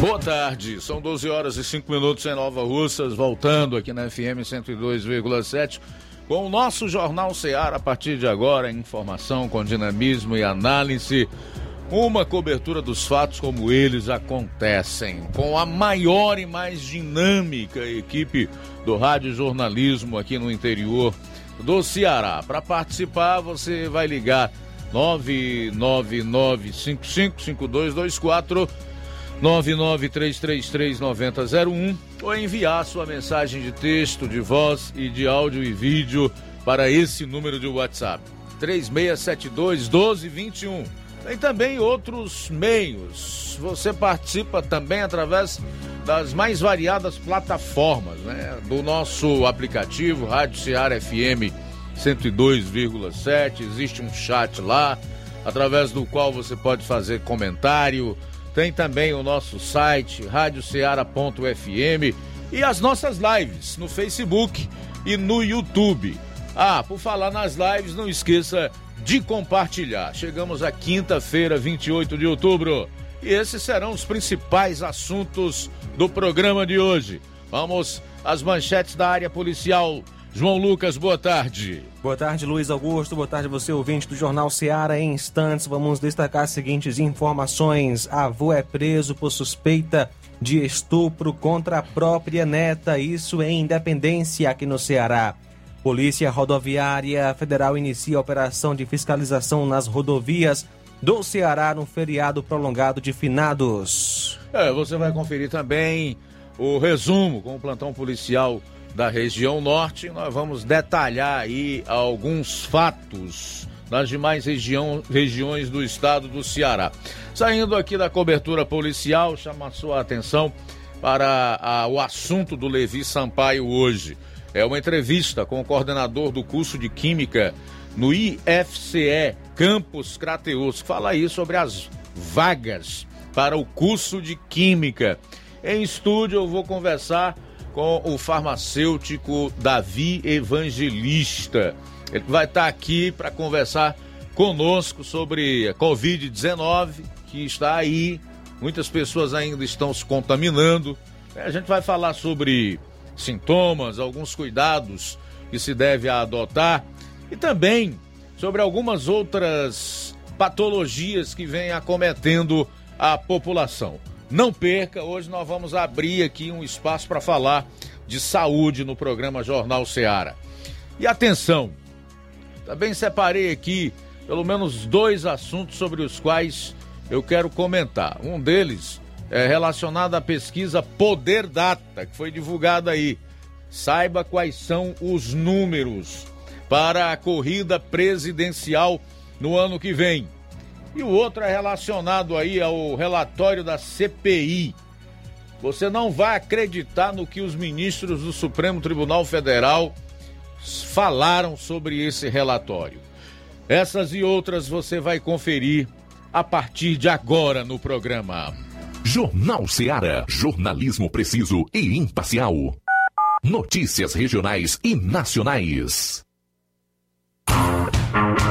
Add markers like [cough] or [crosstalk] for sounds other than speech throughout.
Boa tarde, são 12 horas e 5 minutos em Nova Russas, voltando aqui na FM 102,7 com o nosso Jornal Ceará a partir de agora, informação com dinamismo e análise, uma cobertura dos fatos como eles acontecem, com a maior e mais dinâmica equipe do rádio jornalismo aqui no interior do Ceará. Para participar, você vai ligar 999555224 993339001 ou enviar sua mensagem de texto, de voz e de áudio e vídeo para esse número de WhatsApp 3672 1221. Tem também outros meios. Você participa também através das mais variadas plataformas, né? Do nosso aplicativo Rádio Ceará FM 102,7. Existe um chat lá, através do qual você pode fazer comentário, tem também o nosso site, radioceara.fm e as nossas lives no Facebook e no YouTube. Ah, por falar nas lives, não esqueça de compartilhar. Chegamos à quinta-feira, 28 de outubro, e esses serão os principais assuntos do programa de hoje. Vamos às manchetes da área policial João Lucas, boa tarde. Boa tarde, Luiz Augusto. Boa tarde, você ouvinte do Jornal Seara. Em instantes, vamos destacar as seguintes informações. Avô é preso por suspeita de estupro contra a própria neta. Isso em Independência, aqui no Ceará. Polícia Rodoviária Federal inicia a operação de fiscalização nas rodovias do Ceará no feriado prolongado de finados. É, você vai conferir também o resumo com o plantão policial da região norte, nós vamos detalhar aí alguns fatos das demais região, regiões do estado do Ceará. Saindo aqui da cobertura policial, chama a sua atenção para a, o assunto do Levi Sampaio hoje. É uma entrevista com o coordenador do curso de Química no IFCE Campus Crateus. Fala aí sobre as vagas para o curso de Química. Em estúdio eu vou conversar com o farmacêutico Davi Evangelista. Ele vai estar aqui para conversar conosco sobre a Covid-19, que está aí. Muitas pessoas ainda estão se contaminando. A gente vai falar sobre sintomas, alguns cuidados que se deve adotar e também sobre algumas outras patologias que vêm acometendo a população. Não perca, hoje nós vamos abrir aqui um espaço para falar de saúde no programa Jornal Seara. E atenção, também separei aqui pelo menos dois assuntos sobre os quais eu quero comentar. Um deles é relacionado à pesquisa Poder Data, que foi divulgada aí. Saiba quais são os números para a corrida presidencial no ano que vem. E o outro é relacionado aí ao relatório da CPI. Você não vai acreditar no que os ministros do Supremo Tribunal Federal falaram sobre esse relatório. Essas e outras você vai conferir a partir de agora no programa. Jornal Ceará, jornalismo preciso e imparcial. Notícias regionais e nacionais.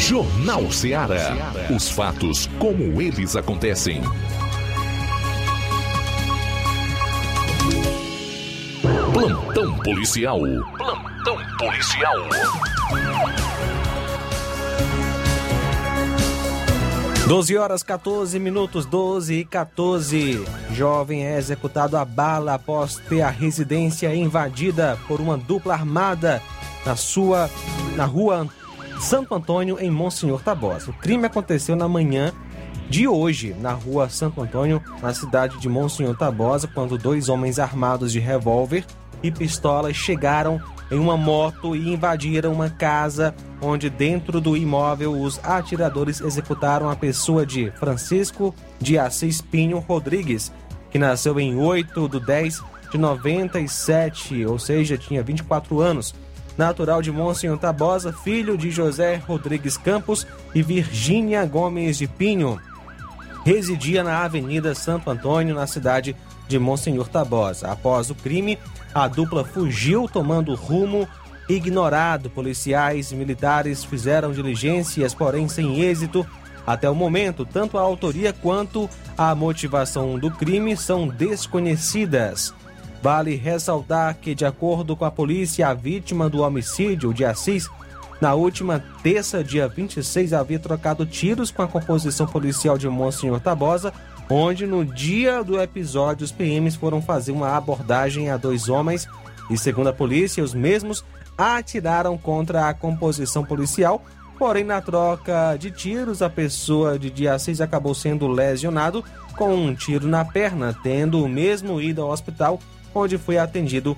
Jornal Ceará. Os fatos como eles acontecem. Plantão policial. Plantão policial. Doze horas 14 minutos, 12 e 14. Jovem é executado a bala após ter a residência invadida por uma dupla armada na sua na rua Santo Antônio, em Monsenhor Tabosa. O crime aconteceu na manhã de hoje, na rua Santo Antônio, na cidade de Monsenhor Tabosa, quando dois homens armados de revólver e pistolas chegaram em uma moto e invadiram uma casa, onde dentro do imóvel os atiradores executaram a pessoa de Francisco de Assis Pinho Rodrigues, que nasceu em 8 de 10 de 97, ou seja, tinha 24 anos natural de Monsenhor Tabosa, filho de José Rodrigues Campos e Virgínia Gomes de Pinho. Residia na Avenida Santo Antônio, na cidade de Monsenhor Tabosa. Após o crime, a dupla fugiu tomando rumo ignorado. Policiais e militares fizeram diligências, porém sem êxito. Até o momento, tanto a autoria quanto a motivação do crime são desconhecidas. Vale ressaltar que, de acordo com a polícia, a vítima do homicídio de Assis, na última terça, dia 26, havia trocado tiros com a composição policial de Monsenhor Tabosa, onde no dia do episódio os PMs foram fazer uma abordagem a dois homens e, segundo a polícia, os mesmos atiraram contra a composição policial, Porém, na troca de tiros, a pessoa de dia 6 acabou sendo lesionado com um tiro na perna, tendo mesmo ido ao hospital, onde foi atendido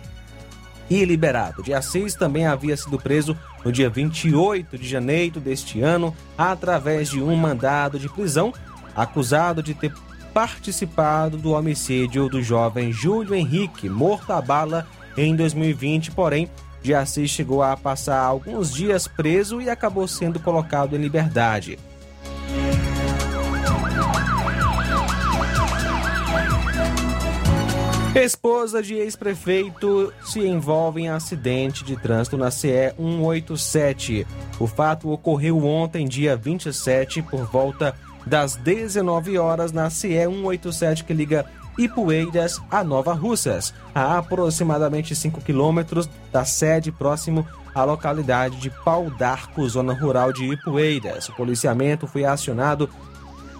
e liberado. Dia 6 também havia sido preso no dia 28 de janeiro deste ano, através de um mandado de prisão, acusado de ter participado do homicídio do jovem Júlio Henrique, morto a bala em 2020, porém, de Assis chegou a passar alguns dias preso e acabou sendo colocado em liberdade. Esposa de ex-prefeito se envolve em acidente de trânsito na CE 187. O fato ocorreu ontem, dia 27, por volta das 19 horas na CE 187 que liga Ipueiras a Nova Russas, a aproximadamente 5 quilômetros da sede próximo à localidade de Pau d'Arco, zona rural de Ipueiras. O policiamento foi acionado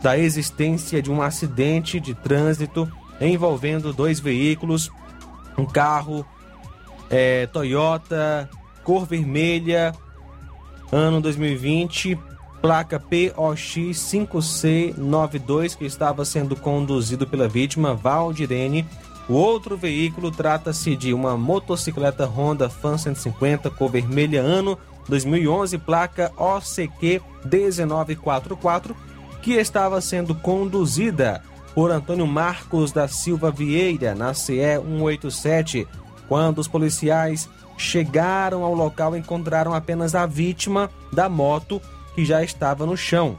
da existência de um acidente de trânsito envolvendo dois veículos, um carro é, Toyota cor vermelha, ano 2020, placa POX 5C92, que estava sendo conduzido pela vítima Valdirene. O outro veículo trata-se de uma motocicleta Honda Fan 150 cor vermelha, ano 2011, placa OCQ 1944, que estava sendo conduzida por Antônio Marcos da Silva Vieira, na CE 187. Quando os policiais chegaram ao local, encontraram apenas a vítima da moto que já estava no chão.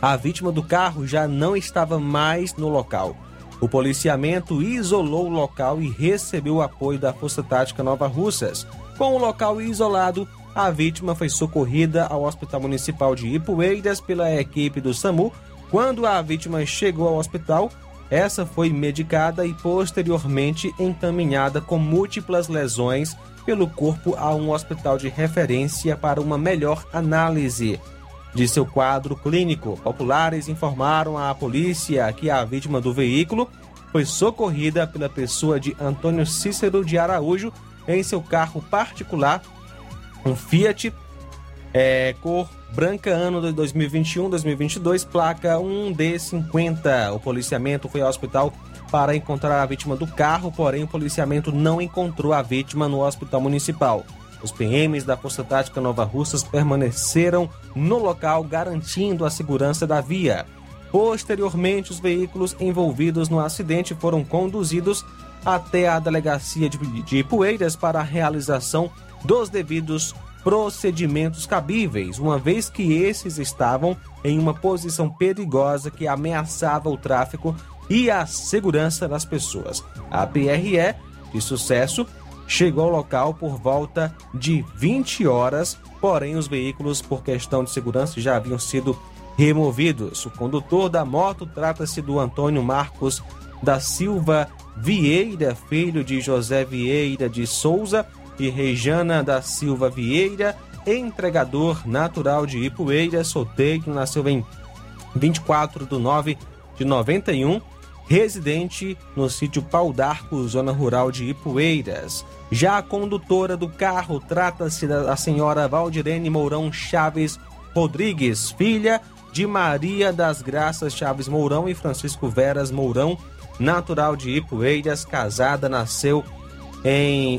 A vítima do carro já não estava mais no local. O policiamento isolou o local e recebeu o apoio da Força Tática Nova Russas. Com o local isolado, a vítima foi socorrida ao Hospital Municipal de Ipueiras pela equipe do SAMU. Quando a vítima chegou ao hospital, essa foi medicada e posteriormente encaminhada com múltiplas lesões pelo corpo a um hospital de referência para uma melhor análise de seu quadro clínico. Populares informaram à polícia que a vítima do veículo foi socorrida pela pessoa de Antônio Cícero de Araújo em seu carro particular, um Fiat é, cor branca, ano de 2021-2022, placa 1D50. O policiamento foi ao hospital para encontrar a vítima do carro, porém o policiamento não encontrou a vítima no hospital municipal. Os PMs da Força Tática Nova Russas permaneceram no local garantindo a segurança da via. Posteriormente, os veículos envolvidos no acidente foram conduzidos até a delegacia de, de Ipueiras para a realização dos devidos procedimentos cabíveis, uma vez que esses estavam em uma posição perigosa que ameaçava o tráfego e a segurança das pessoas. A PRE de sucesso chegou ao local por volta de 20 horas, porém os veículos, por questão de segurança, já haviam sido removidos. O condutor da moto trata-se do Antônio Marcos da Silva Vieira, filho de José Vieira de Souza e Rejana da Silva Vieira, entregador natural de Ipueira, solteiro, nasceu em 24 de 9 de 91 residente no sítio Pau d'Arco, zona rural de Ipueiras. Já a condutora do carro trata-se da senhora Valdirene Mourão Chaves Rodrigues, filha de Maria das Graças Chaves Mourão e Francisco Veras Mourão, natural de Ipueiras, casada, nasceu em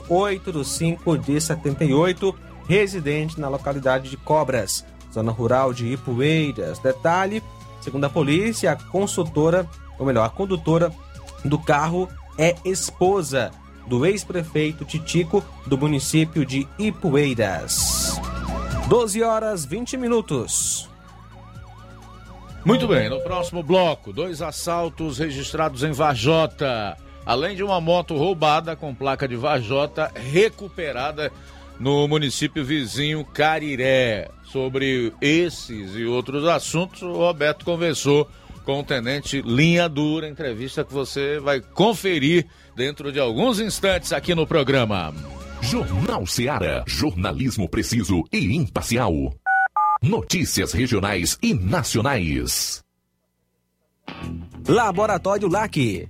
8 de 5 de 78, residente na localidade de Cobras, zona rural de Ipueiras. Detalhe, segundo a polícia, a consultora ou melhor, a condutora do carro é esposa do ex-prefeito Titico do município de Ipueiras. 12 horas 20 minutos. Muito bem, no próximo bloco, dois assaltos registrados em Vajota, além de uma moto roubada com placa de Vajota recuperada no município vizinho Cariré. Sobre esses e outros assuntos, o Roberto conversou com o tenente Linha Dura, entrevista que você vai conferir dentro de alguns instantes aqui no programa. Jornal Seara, jornalismo preciso e imparcial. Notícias regionais e nacionais. Laboratório LAC.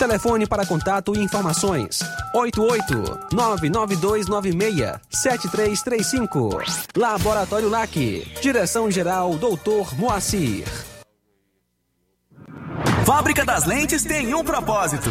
Telefone para contato e informações: 88-99296-7335. Laboratório LAC. Direção-Geral Dr. Moacir. Fábrica das Lentes tem um propósito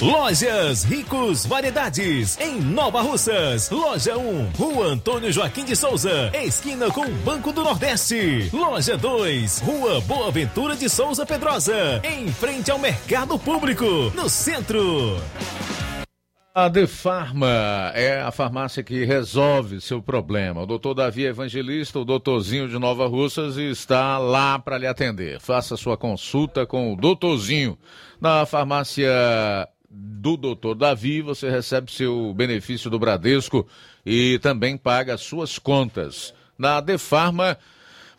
Lojas Ricos Variedades, em Nova Russas. Loja 1, Rua Antônio Joaquim de Souza, esquina com o Banco do Nordeste. Loja 2, Rua Boa Ventura de Souza Pedrosa, em frente ao Mercado Público, no centro. A Defarma é a farmácia que resolve seu problema. O doutor Davi Evangelista, o doutorzinho de Nova Russas, está lá para lhe atender. Faça sua consulta com o doutorzinho na farmácia do doutor Davi, você recebe seu benefício do Bradesco e também paga suas contas. Na Defarma,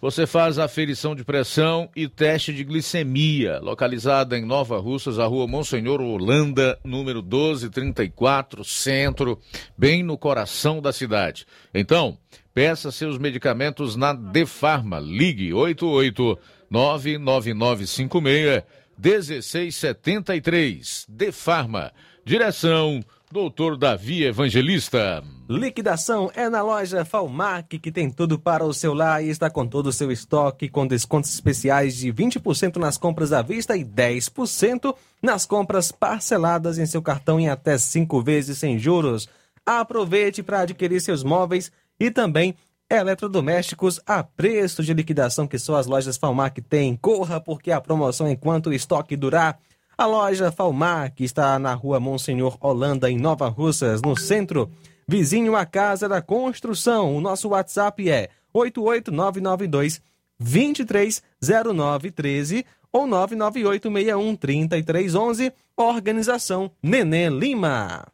você faz aferição de pressão e teste de glicemia, localizada em Nova Russas, a rua Monsenhor Holanda, número 1234, centro, bem no coração da cidade. Então, peça seus medicamentos na Defarma. Ligue 88 99956 1673. De Farma. Direção Doutor Davi Evangelista. Liquidação é na loja Falmac, que tem tudo para o seu lar e está com todo o seu estoque, com descontos especiais de 20% nas compras à vista e 10% nas compras parceladas em seu cartão em até 5 vezes sem juros. Aproveite para adquirir seus móveis e também Eletrodomésticos a preço de liquidação que só as lojas Falmac têm. Corra porque a promoção enquanto o estoque durar. A loja Falmac está na rua Monsenhor Holanda, em Nova Russas, no centro, vizinho à Casa da Construção. O nosso WhatsApp é 88992 230913 ou 998613311. Organização Nenê Lima.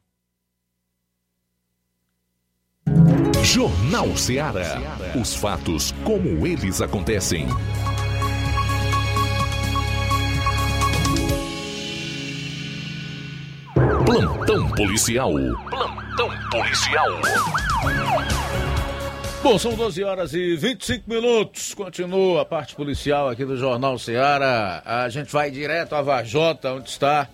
Jornal Ceará. Os fatos como eles acontecem. Plantão policial. Plantão policial. Bom, são 12 horas e 25 minutos. Continua a parte policial aqui do Jornal Ceará. A gente vai direto a Vajota, onde está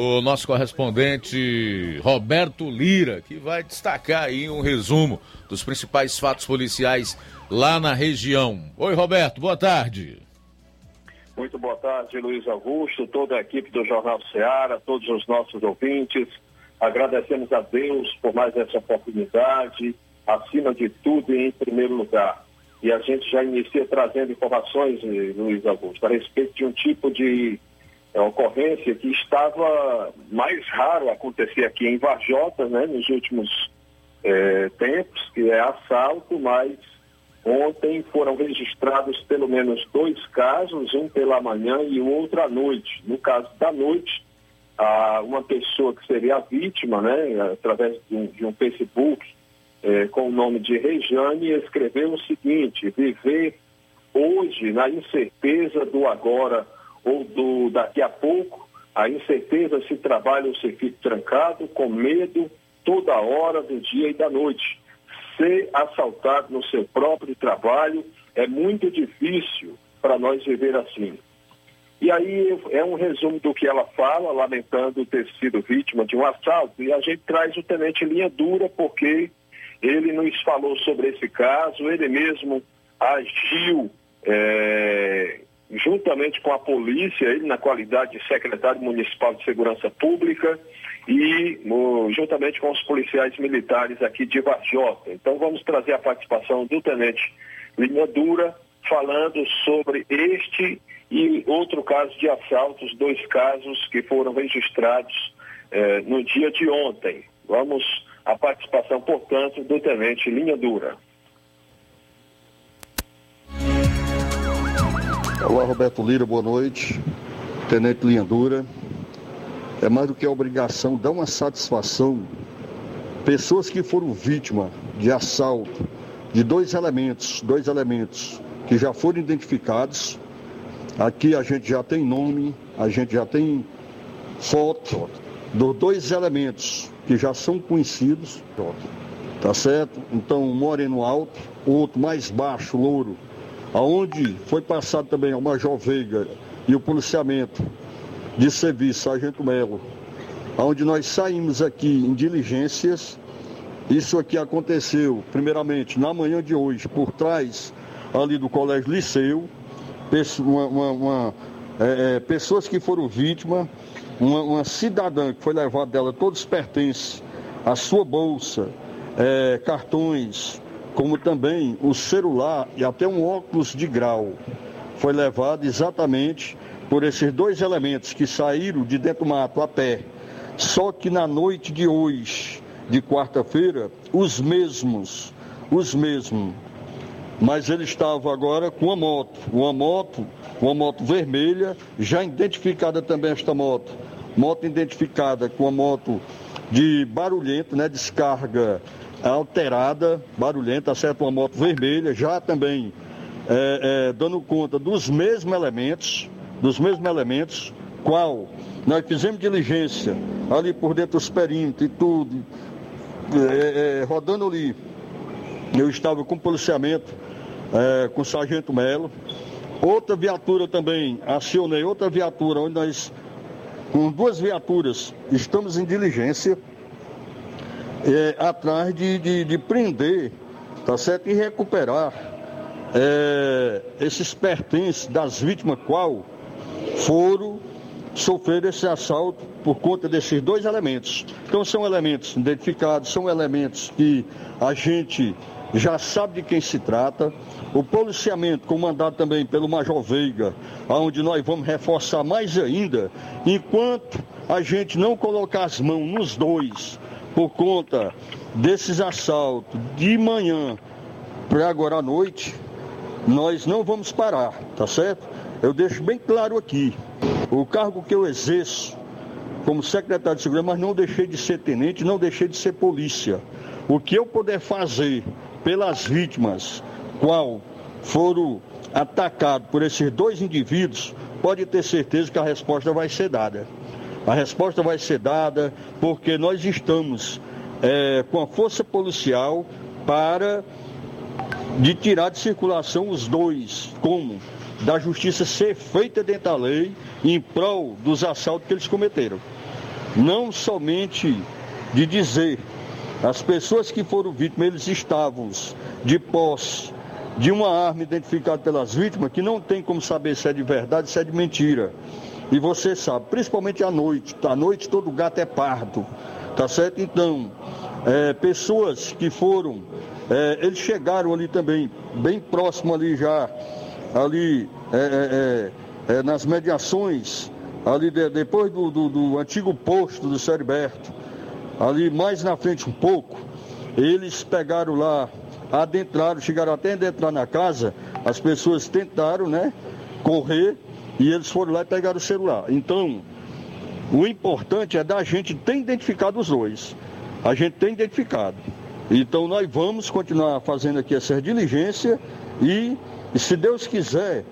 o nosso correspondente Roberto Lira, que vai destacar aí um resumo dos principais fatos policiais lá na região. Oi, Roberto, boa tarde. Muito boa tarde, Luiz Augusto, toda a equipe do Jornal Ceará, todos os nossos ouvintes. Agradecemos a Deus por mais essa oportunidade, acima de tudo e em primeiro lugar. E a gente já inicia trazendo informações, Luiz Augusto, a respeito de um tipo de é, ocorrência que estava mais raro acontecer aqui em Varjota, né, nos últimos é, tempos, que é assalto, mas ontem foram registrados pelo menos dois casos, um pela manhã e o outro à noite. No caso da noite, a, uma pessoa que seria a vítima, né, através de um, de um Facebook, é, com o nome de Rejane, escreveu o seguinte: viver hoje na incerteza do agora ou do daqui a pouco, a incerteza se trabalha se fica trancado, com medo toda hora do dia e da noite. Ser assaltado no seu próprio trabalho é muito difícil para nós viver assim. E aí é um resumo do que ela fala, lamentando ter sido vítima de um assalto, e a gente traz o tenente linha dura porque ele nos falou sobre esse caso, ele mesmo agiu é, juntamente com a polícia, ele na qualidade de secretário municipal de segurança pública e juntamente com os policiais militares aqui de Varjota. Então vamos trazer a participação do tenente Linha Dura falando sobre este e outro caso de assaltos, dois casos que foram registrados eh, no dia de ontem. Vamos à participação, portanto, do tenente Linha Dura. Olá, Roberto Lira, boa noite. Tenente Linha Dura. É mais do que a obrigação dar uma satisfação. Pessoas que foram vítimas de assalto de dois elementos, dois elementos que já foram identificados. Aqui a gente já tem nome, a gente já tem foto dos dois elementos que já são conhecidos. Tá certo? Então, um moreno alto, o outro mais baixo, louro, aonde foi passado também ao Major Veiga e o policiamento de serviço, Sargento Melo, onde nós saímos aqui em diligências. Isso aqui aconteceu, primeiramente, na manhã de hoje, por trás ali do Colégio Liceu, uma, uma, uma, é, é, pessoas que foram vítimas, uma, cidadã que foi levada dela todos pertences, a sua bolsa, é, cartões, como também o celular e até um óculos de grau. Foi levado exatamente por esses dois elementos que saíram de dentro do mato a pé. Só que na noite de hoje, de quarta-feira, os mesmos, os mesmos. Mas ele estava agora com uma moto, uma moto, uma moto vermelha, já identificada também esta moto. Moto identificada com a moto de barulhento, né, descarga alterada, barulhenta, certo? Uma moto vermelha, já também é, é, dando conta dos mesmos elementos, dos mesmos elementos, qual nós fizemos diligência ali por dentro dos perímetros e tudo, é, é rodando ali. Eu estava com policiamento, é, com o Sargento Melo. Outra viatura também, acionei outra viatura, onde nós, com duas viaturas, estamos em diligência é, atrás de, de, de, prender, tá certo? E recuperar é, esses pertences das vítimas qual foram sofrer esse assalto por conta desses dois elementos. Então são elementos identificados, são elementos que a gente já sabe de quem se trata. O policiamento comandado também pelo Major Veiga, onde nós vamos reforçar mais ainda, enquanto a gente não colocar as mãos nos dois, por conta desses assaltos de manhã para agora à noite, nós não vamos parar, tá certo? Eu deixo bem claro aqui, o cargo que eu exerço como secretário de segurança, mas não deixei de ser tenente, não deixei de ser polícia. O que eu puder fazer pelas vítimas, qual foram atacados por esses dois indivíduos, pode ter certeza que a resposta vai ser dada. A resposta vai ser dada porque nós estamos é, com a força policial para de tirar de circulação os dois, como da justiça ser feita dentro da lei em prol dos assaltos que eles cometeram. Não somente de dizer as pessoas que foram vítimas, eles estavam de posse de uma arma identificada pelas vítimas, que não tem como saber se é de verdade, se é de mentira. E você sabe, principalmente à noite, à noite todo gato é pardo, tá certo? Então, é, pessoas que foram, é, eles chegaram ali também, bem próximo ali já, ali é, é, é, é nas mediações, ali de, depois do, do, do, antigo posto do Seriberto, ali mais na frente um pouco, eles pegaram lá, adentraram, chegaram até adentrar na casa, as pessoas tentaram, né, correr, e eles foram lá e pegaram o celular. Então, o importante é da gente ter identificado os dois. A gente tem identificado. Então nós vamos continuar fazendo aqui essa diligência e, se Deus quiser,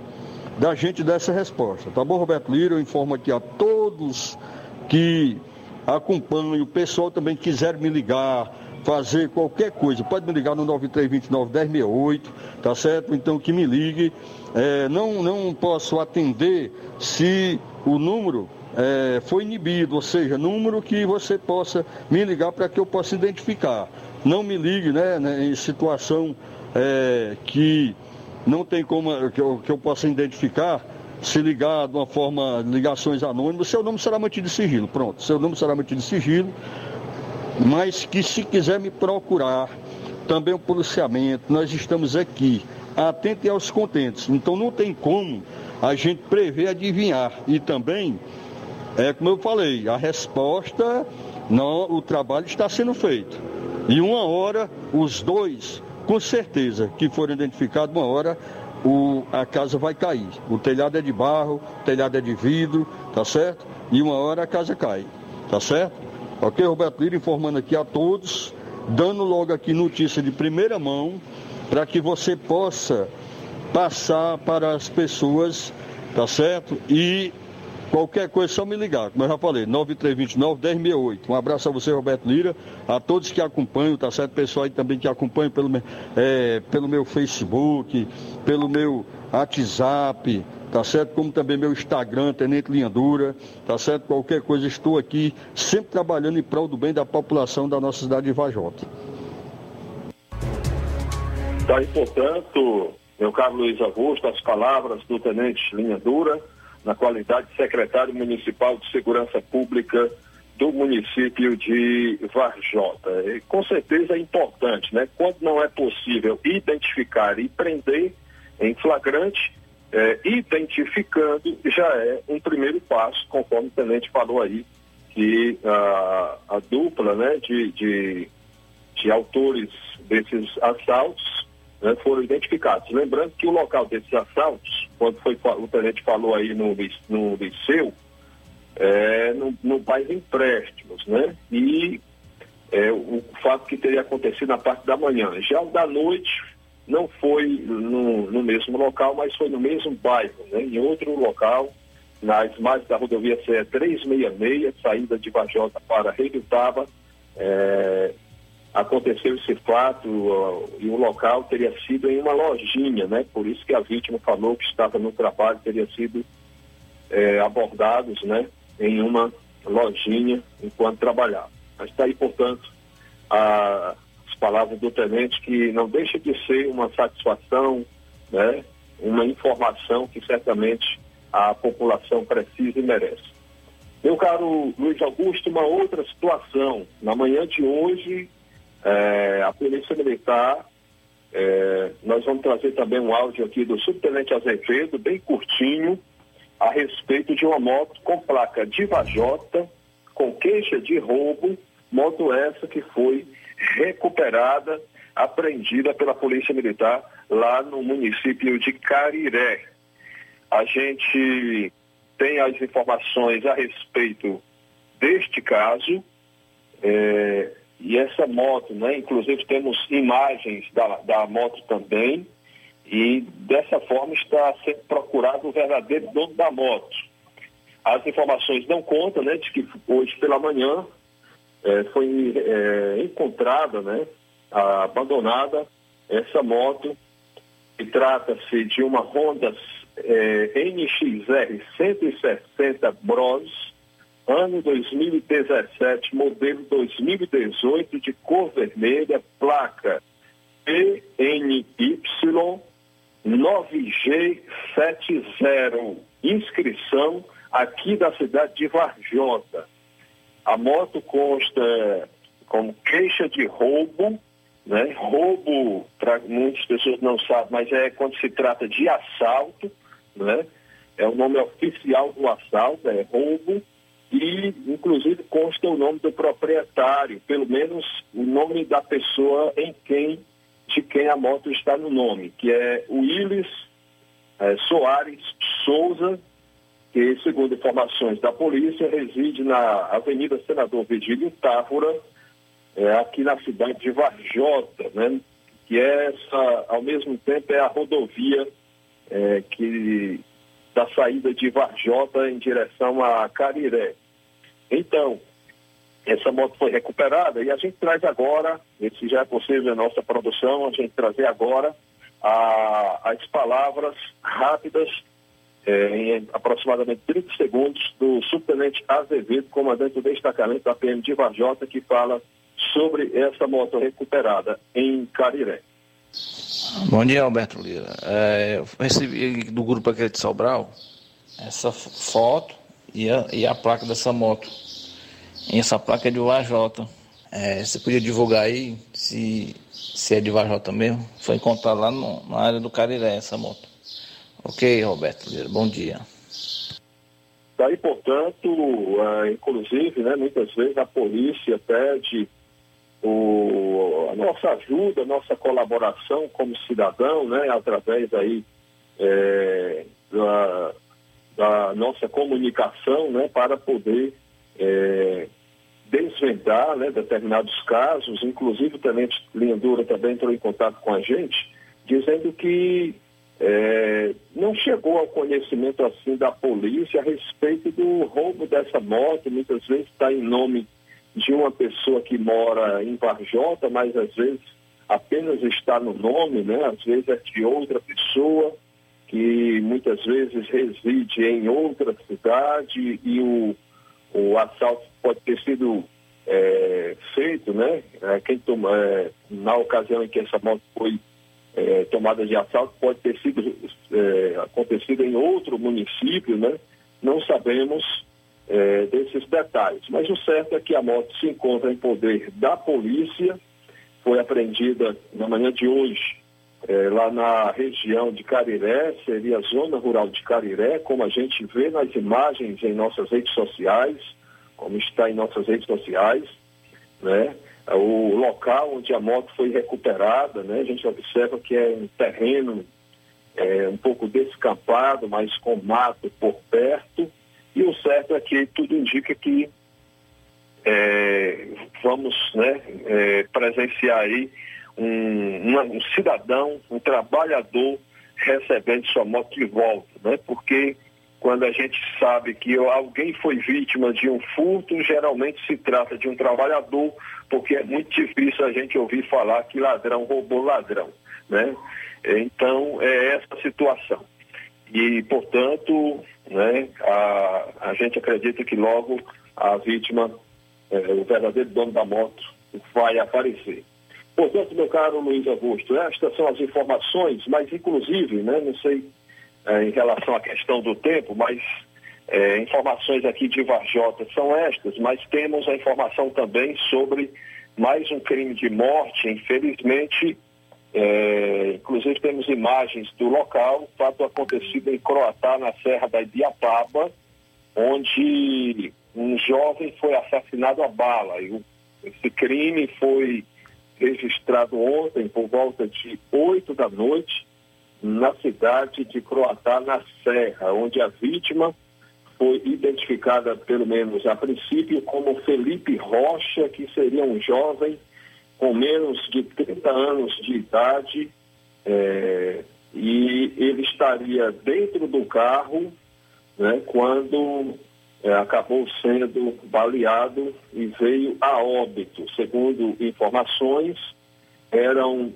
da gente dessa resposta. Tá bom, Roberto Lira? Eu informo aqui a todos que acompanham, o pessoal também quiser me ligar, fazer qualquer coisa, pode me ligar no 9329 1068, tá certo? Então que me ligue. É, não, não posso atender se o número é, foi inibido, ou seja, número que você possa me ligar para que eu possa identificar. Não me ligue né, né em situação é, que não tem como que eu, que eu possa identificar se ligar de uma forma, ligações anônimas, seu nome será mantido de sigilo. Pronto, seu nome será mantido de sigilo mas que se quiser me procurar, também o policiamento, nós estamos aqui, atentos aos contentes. Então não tem como a gente prever, adivinhar. E também, é como eu falei, a resposta, não, o trabalho está sendo feito. E uma hora, os dois, com certeza, que foram identificados, uma hora o, a casa vai cair. O telhado é de barro, o telhado é de vidro, tá certo? E uma hora a casa cai, tá certo? Ok, Roberto Lira informando aqui a todos, dando logo aqui notícia de primeira mão, para que você possa passar para as pessoas, tá certo? E qualquer coisa, só me ligar, como eu já falei, 9329-1068. Um abraço a você, Roberto Lira, a todos que acompanham, tá certo? Pessoal aí também que acompanha pelo, é, pelo meu Facebook, pelo meu WhatsApp, tá certo? Como também meu Instagram, Tenente Linha Dura, tá certo? Qualquer coisa, estou aqui sempre trabalhando em prol do bem da população da nossa cidade de Vajota. Tá aí, portanto, meu caro Luiz Augusto, as palavras do Tenente Linha Dura, na qualidade de secretário municipal de Segurança Pública do município de Varjota. E, com certeza é importante, né? Quando não é possível identificar e prender em flagrante, é, identificando já é um primeiro passo, conforme o tenente falou aí, que a, a dupla né, de, de, de, autores desses assaltos né, foram identificados. Lembrando que o local desses assaltos, quando foi, o tenente falou aí no, no liceu, é no, no bairro Empréstimos, né? E é, o fato que teria acontecido na parte da manhã. Já o da noite não foi no, no mesmo local, mas foi no mesmo bairro, né? em outro local, nas margens da rodovia CE 366, saída de Vajota para Redutaba, é, aconteceu esse fato e o local teria sido em uma lojinha, né? Por isso que a vítima falou que estava no trabalho, teria sido é, abordados, né? Em uma lojinha enquanto trabalhava. Mas está aí, portanto, a, palavras do tenente, que não deixa de ser uma satisfação, né, uma informação que certamente a população precisa e merece. Meu caro Luiz Augusto, uma outra situação. Na manhã de hoje, é, a Polícia Militar, é, nós vamos trazer também um áudio aqui do subtenente Azevedo, bem curtinho, a respeito de uma moto com placa de Vajota, com queixa de roubo, moto essa que foi recuperada, apreendida pela Polícia Militar lá no município de Cariré. A gente tem as informações a respeito deste caso. É, e essa moto, né? Inclusive temos imagens da, da moto também. E dessa forma está sendo procurado o verdadeiro dono da moto. As informações não contam, né? De que hoje pela manhã é, foi é, encontrada, né? Abandonada essa moto. E trata-se de uma Honda é, NXR 160 Bros ano 2017, modelo 2018, de cor vermelha, placa PNY 9G70, inscrição aqui da cidade de Varjota. A moto consta como queixa de roubo, né? Roubo, para muitas pessoas não sabem, mas é quando se trata de assalto, né? É o nome oficial do assalto, é roubo e, inclusive, consta o nome do proprietário, pelo menos o nome da pessoa em quem, de quem a moto está no nome, que é Willis é, Soares Souza, que, segundo informações da polícia, reside na Avenida Senador Virgílio Távora, é, aqui na cidade de Varjota, né? que é essa, ao mesmo tempo, é a rodovia é, que da saída de Varjota em direção a Cariré. Então, essa moto foi recuperada e a gente traz agora, se já é possível a nossa produção, a gente trazer agora a, as palavras rápidas, é, em aproximadamente 30 segundos, do subtenente Azevedo, comandante do destacamento da PM de Varjota, que fala sobre essa moto recuperada em Cariré. Bom dia, Alberto Lira. É, eu recebi do grupo aqui de Sobral essa foto e a, e a placa dessa moto. E essa placa é de UAJ. É, você podia divulgar aí se, se é de UAJ mesmo? Foi encontrado lá no, na área do Cariré essa moto. Ok, Roberto bom dia. Daí, portanto, uh, inclusive, né, muitas vezes a polícia pede o, a nossa ajuda, a nossa colaboração como cidadão, né, através aí é, da, da, nossa comunicação, né, para poder é, desvendar né, determinados casos, inclusive o Tenente Lindura também entrou em contato com a gente, dizendo que é, não chegou ao conhecimento assim da polícia a respeito do roubo dessa moto, muitas vezes está em nome de uma pessoa que mora em Varjota, mas às vezes apenas está no nome, né? Às vezes é de outra pessoa que muitas vezes reside em outra cidade e o, o assalto pode ter sido é, feito, né? É, quem toma, é, na ocasião em que essa moto foi é, tomada de assalto pode ter sido é, acontecido em outro município, né? Não sabemos é, desses detalhes. Mas o certo é que a moto se encontra em poder da polícia, foi apreendida na manhã de hoje, é, lá na região de Cariré, seria a zona rural de Cariré, como a gente vê nas imagens em nossas redes sociais, como está em nossas redes sociais, né? O local onde a moto foi recuperada, né? A gente observa que é um terreno é, um pouco descampado, mas com mato por perto, e o certo é que tudo indica que é, vamos né, é, presenciar aí um, um, cidadão, um trabalhador recebendo sua moto de volta, né? Porque quando a gente sabe que alguém foi vítima de um furto, geralmente se trata de um trabalhador, porque é muito difícil a gente ouvir falar que ladrão roubou ladrão, né? Então, é essa situação. E, portanto, né, a, a gente acredita que logo a vítima, é, o verdadeiro dono da moto, vai aparecer. Portanto, meu caro Luiz Augusto, estas são as informações, mas inclusive, né, não sei é, em relação à questão do tempo, mas é, informações aqui de Varjota são estas, mas temos a informação também sobre mais um crime de morte, infelizmente, é, inclusive temos imagens do local, fato acontecido em Croatá, na Serra da Ibiapaba, onde um jovem foi assassinado a bala. E esse crime foi registrado ontem por volta de 8 da noite na cidade de Croatá, na Serra, onde a vítima foi identificada, pelo menos a princípio, como Felipe Rocha, que seria um jovem com menos de 30 anos de idade, é, e ele estaria dentro do carro né, quando é, acabou sendo baleado e veio a óbito. Segundo informações, eram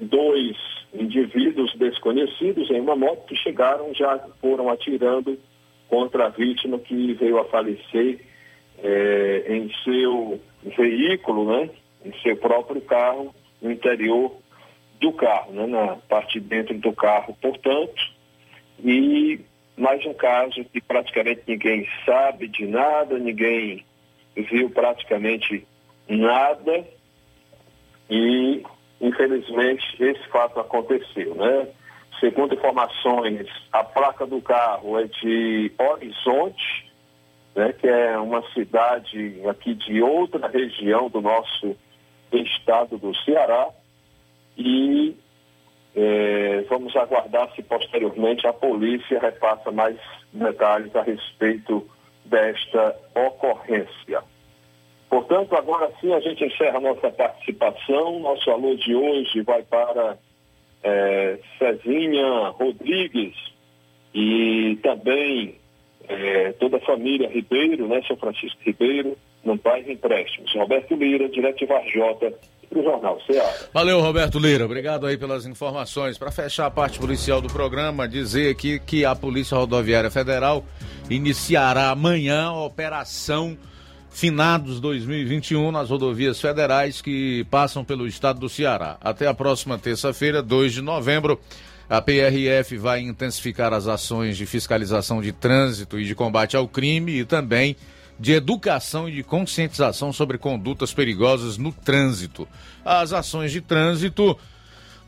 dois indivíduos desconhecidos em uma moto que chegaram, já foram atirando contra a vítima que veio a falecer é, em seu veículo, né, em seu próprio carro, no interior do carro, né, na parte de dentro do carro, portanto, e mais um caso que praticamente ninguém sabe de nada, ninguém viu praticamente nada. E infelizmente esse fato aconteceu, né? Segundo informações, a placa do carro é de Horizonte, né, que é uma cidade aqui de outra região do nosso estado do Ceará. E é, vamos aguardar se posteriormente a polícia repassa mais detalhes a respeito desta ocorrência. Portanto, agora sim a gente encerra a nossa participação. Nosso alô de hoje vai para é, Cezinha Rodrigues e também é, toda a família Ribeiro, né, São Francisco Ribeiro, no bairro Empréstimos. Roberto Lira, direto de Varjota, Jornal Ceará. Valeu, Roberto Lira. Obrigado aí pelas informações. Para fechar a parte policial do programa, dizer aqui que a Polícia Rodoviária Federal iniciará amanhã a operação finados 2021 nas rodovias federais que passam pelo estado do Ceará. Até a próxima terça-feira, 2 de novembro, a PRF vai intensificar as ações de fiscalização de trânsito e de combate ao crime e também de educação e de conscientização sobre condutas perigosas no trânsito. As ações de trânsito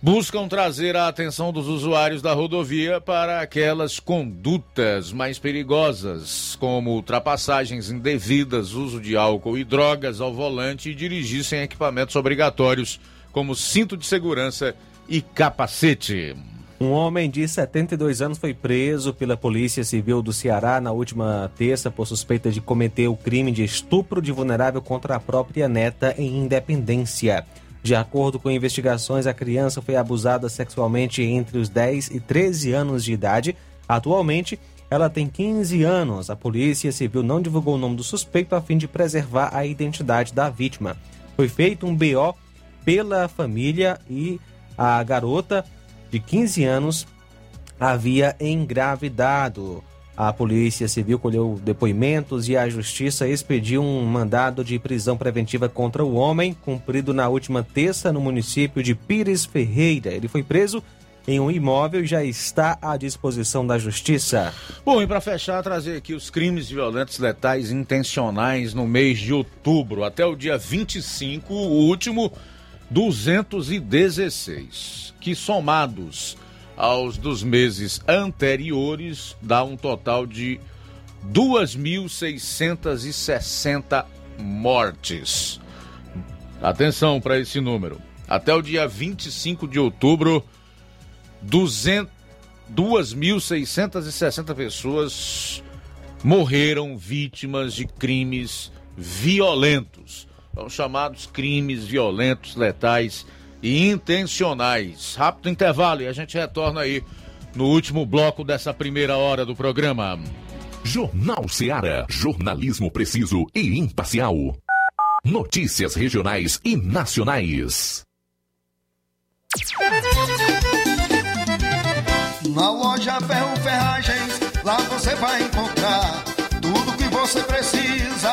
buscam trazer a atenção dos usuários da rodovia para aquelas condutas mais perigosas, como ultrapassagens indevidas, uso de álcool e drogas ao volante e dirigir sem equipamentos obrigatórios, como cinto de segurança e capacete. Um homem de 72 anos foi preso pela Polícia Civil do Ceará na última terça por suspeita de cometer o crime de estupro de vulnerável contra a própria neta em Independência. De acordo com investigações, a criança foi abusada sexualmente entre os 10 e 13 anos de idade. Atualmente, ela tem 15 anos. A Polícia Civil não divulgou o nome do suspeito a fim de preservar a identidade da vítima. Foi feito um BO pela família e a garota de 15 anos havia engravidado. A Polícia Civil colheu depoimentos e a Justiça expediu um mandado de prisão preventiva contra o homem, cumprido na última terça no município de Pires Ferreira. Ele foi preso em um imóvel e já está à disposição da Justiça. Bom, e para fechar, trazer aqui os crimes violentos letais intencionais no mês de outubro, até o dia 25, o último 216, que somados aos dos meses anteriores dá um total de 2.660 mortes. Atenção para esse número. Até o dia 25 de outubro, 2.660 pessoas morreram vítimas de crimes violentos são chamados crimes violentos, letais e intencionais. Rápido intervalo e a gente retorna aí no último bloco dessa primeira hora do programa. Jornal Seara. Jornalismo preciso e imparcial. Notícias regionais e nacionais. Na loja Ferro Ferragens, lá você vai encontrar tudo que você precisa,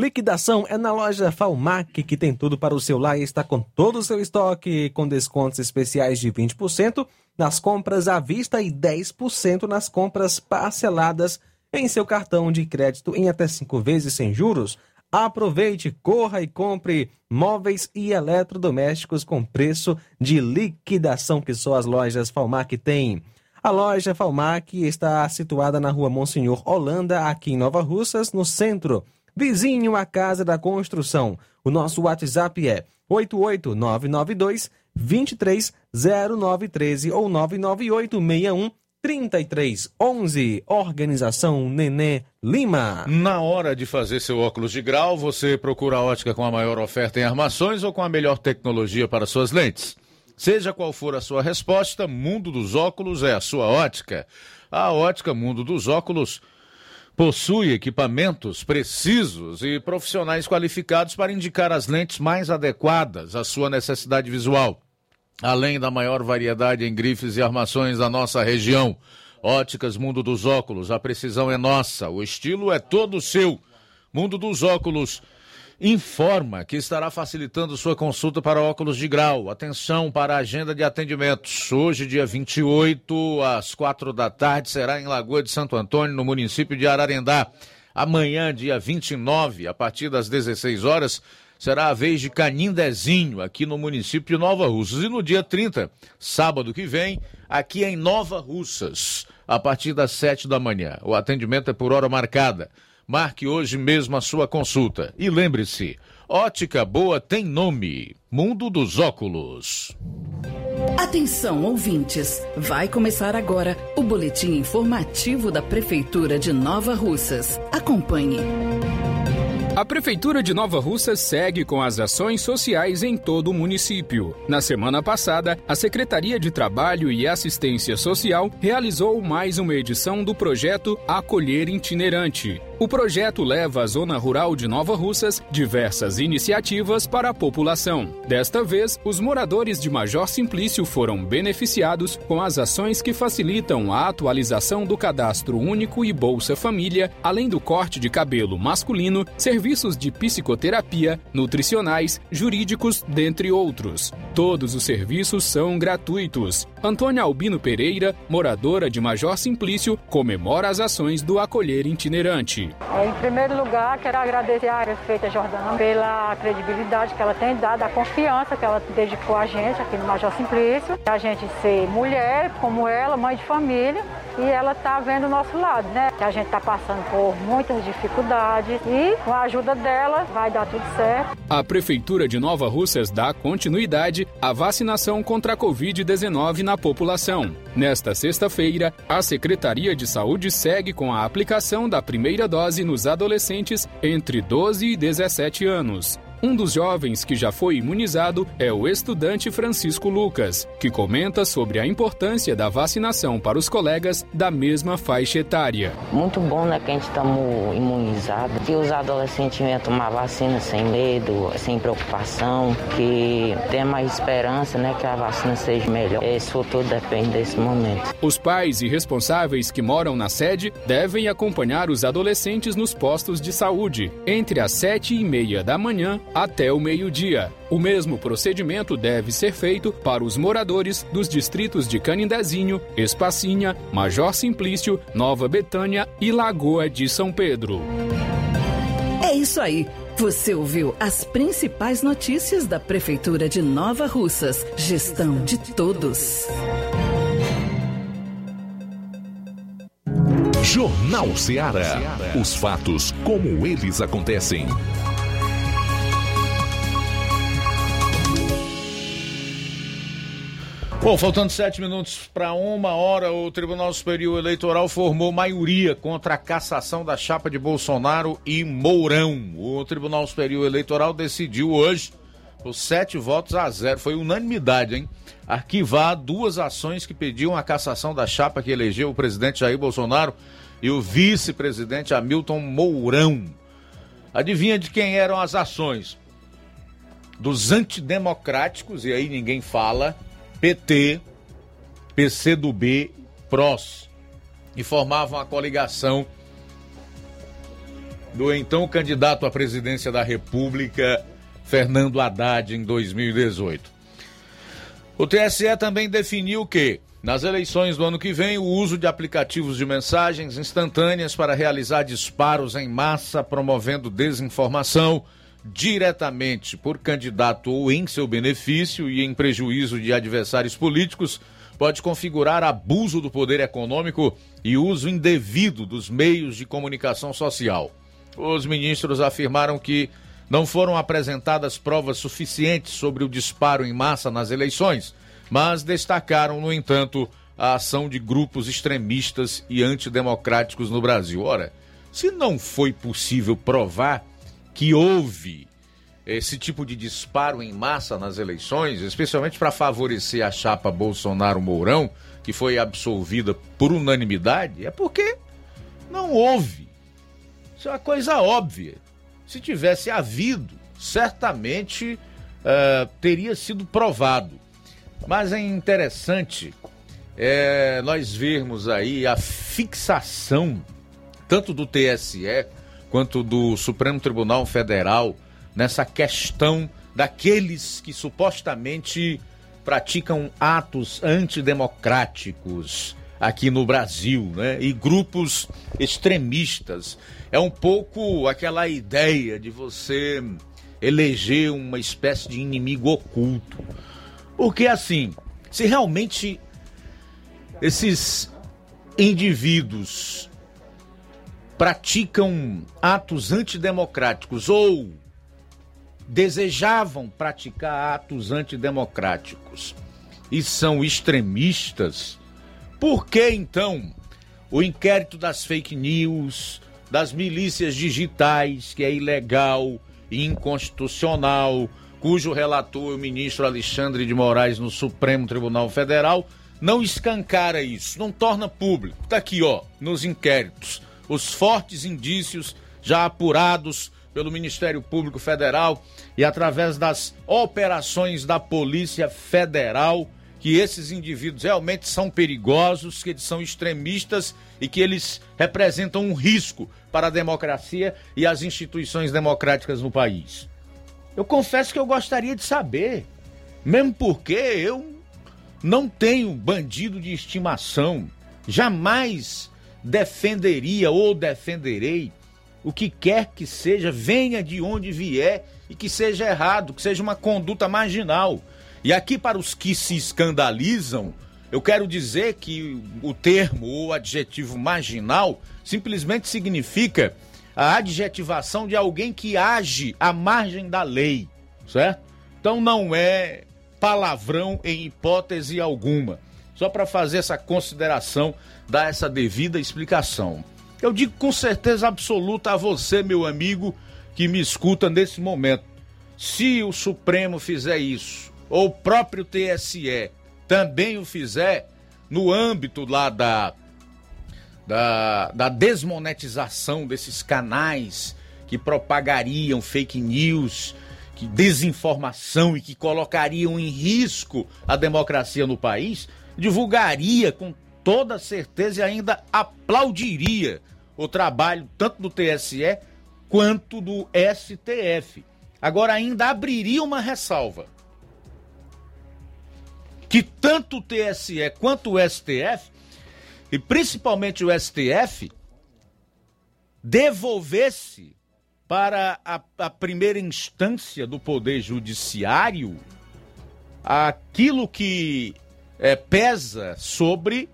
Liquidação é na loja Falmac, que tem tudo para o seu lar e está com todo o seu estoque, com descontos especiais de 20% nas compras à vista e 10% nas compras parceladas em seu cartão de crédito em até cinco vezes sem juros. Aproveite, corra e compre móveis e eletrodomésticos com preço de liquidação que só as lojas Falmac têm. A loja Falmac está situada na rua Monsenhor Holanda, aqui em Nova Russas, no centro vizinho à Casa da Construção. O nosso WhatsApp é 88992 230913 ou 99861 3311. Organização Nenê Lima. Na hora de fazer seu óculos de grau, você procura a ótica com a maior oferta em armações ou com a melhor tecnologia para suas lentes? Seja qual for a sua resposta, Mundo dos Óculos é a sua ótica. A ótica Mundo dos Óculos possui equipamentos precisos e profissionais qualificados para indicar as lentes mais adequadas à sua necessidade visual, além da maior variedade em grifes e armações da nossa região. Óticas Mundo dos Óculos, a precisão é nossa, o estilo é todo seu. Mundo dos Óculos informa que estará facilitando sua consulta para óculos de grau. Atenção para a agenda de atendimentos. Hoje, dia 28, às quatro da tarde, será em Lagoa de Santo Antônio, no município de Ararendá. Amanhã, dia 29, a partir das 16 horas, será a vez de Canindezinho, aqui no município de Nova Russas. E no dia 30, sábado que vem, aqui em Nova Russas, a partir das 7 da manhã. O atendimento é por hora marcada. Marque hoje mesmo a sua consulta. E lembre-se, ótica boa tem nome. Mundo dos Óculos. Atenção, ouvintes! Vai começar agora o boletim informativo da Prefeitura de Nova Russas. Acompanhe. A Prefeitura de Nova Russa segue com as ações sociais em todo o município. Na semana passada, a Secretaria de Trabalho e Assistência Social realizou mais uma edição do projeto Acolher Itinerante. O projeto leva à zona rural de Nova Russas diversas iniciativas para a população. Desta vez, os moradores de Major Simplício foram beneficiados com as ações que facilitam a atualização do cadastro único e Bolsa Família, além do corte de cabelo masculino, serviços de psicoterapia, nutricionais, jurídicos, dentre outros. Todos os serviços são gratuitos. Antônia Albino Pereira, moradora de Major Simplício, comemora as ações do Acolher Itinerante. Em primeiro lugar, quero agradecer à prefeita Jordana pela credibilidade que ela tem dado, a confiança que ela dedicou a gente aqui no Major Simplício. A gente ser mulher como ela, mãe de família, e ela está vendo o nosso lado, né? Que a gente está passando por muitas dificuldades e com a ajuda dela vai dar tudo certo. A Prefeitura de Nova Russas dá continuidade à vacinação contra a Covid-19 na população. Nesta sexta-feira, a Secretaria de Saúde segue com a aplicação da primeira dose nos adolescentes entre 12 e 17 anos. Um dos jovens que já foi imunizado é o estudante Francisco Lucas, que comenta sobre a importância da vacinação para os colegas da mesma faixa etária. Muito bom, né, que a gente estamos imunizados, que os adolescentes venham tomar vacina sem medo, sem preocupação, que tenha mais esperança, né, que a vacina seja melhor. Esse futuro depende desse momento. Os pais e responsáveis que moram na sede devem acompanhar os adolescentes nos postos de saúde entre as sete e meia da manhã até o meio-dia. O mesmo procedimento deve ser feito para os moradores dos distritos de Canindezinho, Espacinha, Major Simplício, Nova Betânia e Lagoa de São Pedro. É isso aí. Você ouviu as principais notícias da Prefeitura de Nova Russas. Gestão de todos. Jornal Ceará. Os fatos como eles acontecem. Bom, faltando sete minutos para uma hora, o Tribunal Superior Eleitoral formou maioria contra a cassação da chapa de Bolsonaro e Mourão. O Tribunal Superior Eleitoral decidiu hoje, por sete votos a zero, foi unanimidade, hein? Arquivar duas ações que pediam a cassação da chapa que elegeu o presidente Jair Bolsonaro e o vice-presidente Hamilton Mourão. Adivinha de quem eram as ações? Dos antidemocráticos, e aí ninguém fala PT, PCdoB, PROS, e formavam a coligação do então candidato à presidência da República, Fernando Haddad, em 2018. O TSE também definiu que, nas eleições do ano que vem, o uso de aplicativos de mensagens instantâneas para realizar disparos em massa promovendo desinformação diretamente por candidato ou em seu benefício e em prejuízo de adversários políticos pode configurar abuso do poder econômico e uso indevido dos meios de comunicação social. Os ministros afirmaram que não foram apresentadas provas suficientes sobre o disparo em massa nas eleições, mas destacaram, no entanto, a ação de grupos extremistas e antidemocráticos no Brasil. Ora, se não foi possível provar que houve esse tipo de disparo em massa nas eleições, especialmente para favorecer a chapa Bolsonaro-Mourão, que foi absolvida por unanimidade, é porque não houve. Isso é uma coisa óbvia. Se tivesse havido, certamente uh, teria sido provado. Mas é interessante é nós vermos aí a fixação tanto do TSE quanto do Supremo Tribunal Federal nessa questão daqueles que supostamente praticam atos antidemocráticos aqui no Brasil, né? E grupos extremistas. É um pouco aquela ideia de você eleger uma espécie de inimigo oculto. Porque assim, se realmente esses indivíduos praticam atos antidemocráticos ou desejavam praticar atos antidemocráticos e são extremistas, por que então o inquérito das fake news, das milícias digitais, que é ilegal e inconstitucional, cujo relator é o ministro Alexandre de Moraes no Supremo Tribunal Federal, não escancara isso, não torna público. Está aqui, ó, nos inquéritos, os fortes indícios já apurados pelo Ministério Público Federal e através das operações da Polícia Federal que esses indivíduos realmente são perigosos, que eles são extremistas e que eles representam um risco para a democracia e as instituições democráticas no país. Eu confesso que eu gostaria de saber, mesmo porque eu não tenho bandido de estimação, jamais defenderia ou defenderei o que quer que seja, venha de onde vier e que seja errado, que seja uma conduta marginal. E aqui, para os que se escandalizam, eu quero dizer que o termo ou adjetivo marginal simplesmente significa a adjetivação de alguém que age à margem da lei, certo? Então não é palavrão em hipótese alguma. Só para fazer essa consideração, dar essa devida explicação. Eu digo com certeza absoluta a você, meu amigo, que me escuta nesse momento. Se o Supremo fizer isso, ou o próprio TSE também o fizer, no âmbito lá da, da, da desmonetização desses canais que propagariam fake news, que desinformação e que colocariam em risco a democracia no país, divulgaria com toda certeza e ainda aplaudiria o trabalho tanto do TSE quanto do STF. Agora ainda abriria uma ressalva. Que tanto o TSE quanto o STF, e principalmente o STF, devolvesse para a, a primeira instância do Poder Judiciário aquilo que é, pesa sobre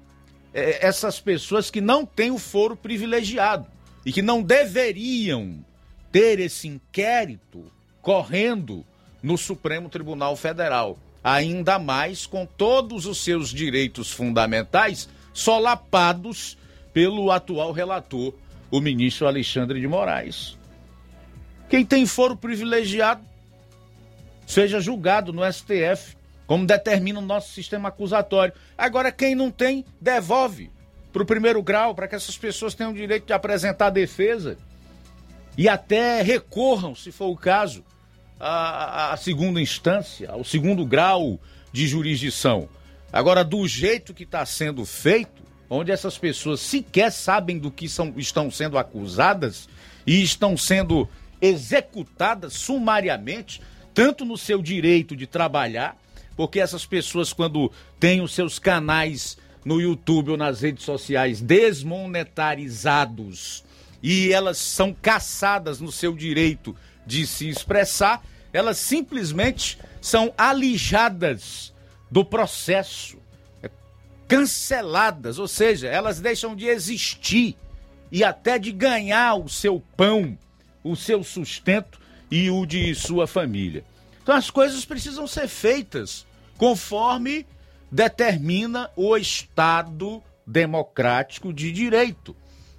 é, essas pessoas que não têm o foro privilegiado e que não deveriam ter esse inquérito correndo no Supremo Tribunal Federal, ainda mais com todos os seus direitos fundamentais solapados pelo atual relator, o ministro Alexandre de Moraes. Quem tem foro privilegiado seja julgado no STF como determina o nosso sistema acusatório. Agora, quem não tem, devolve para o primeiro grau, para que essas pessoas tenham o direito de apresentar defesa e até recorram, se for o caso, à, à segunda instância, ao segundo grau de jurisdição. Agora, do jeito que está sendo feito, onde essas pessoas sequer sabem do que são, estão sendo acusadas e estão sendo executadas sumariamente, tanto no seu direito de trabalhar, porque essas pessoas, quando têm os seus canais no YouTube ou nas redes sociais desmonetarizados e elas são caçadas no seu direito de se expressar, elas simplesmente são alijadas do processo, é, canceladas, ou seja, elas deixam de existir e até de ganhar o seu pão, o seu sustento e o de sua família. Então as coisas precisam ser feitas conforme determina o Estado democrático de direito.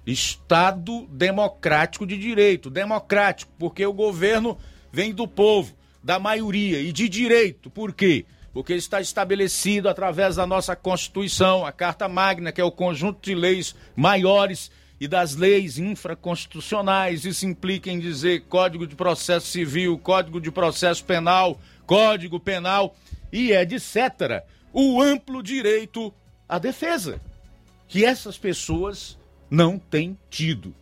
Estado democrático de direito, democrático, porque o governo vem do povo, da maioria e de direito. Por quê? Porque está estabelecido através da nossa Constituição, a Carta Magna, que é o conjunto de leis maiores e das leis infraconstitucionais. Isso implica em dizer Código de Processo Civil, Código de Processo Penal, Código Penal e etc. O amplo direito a defesa, que essas pessoas não têm tido.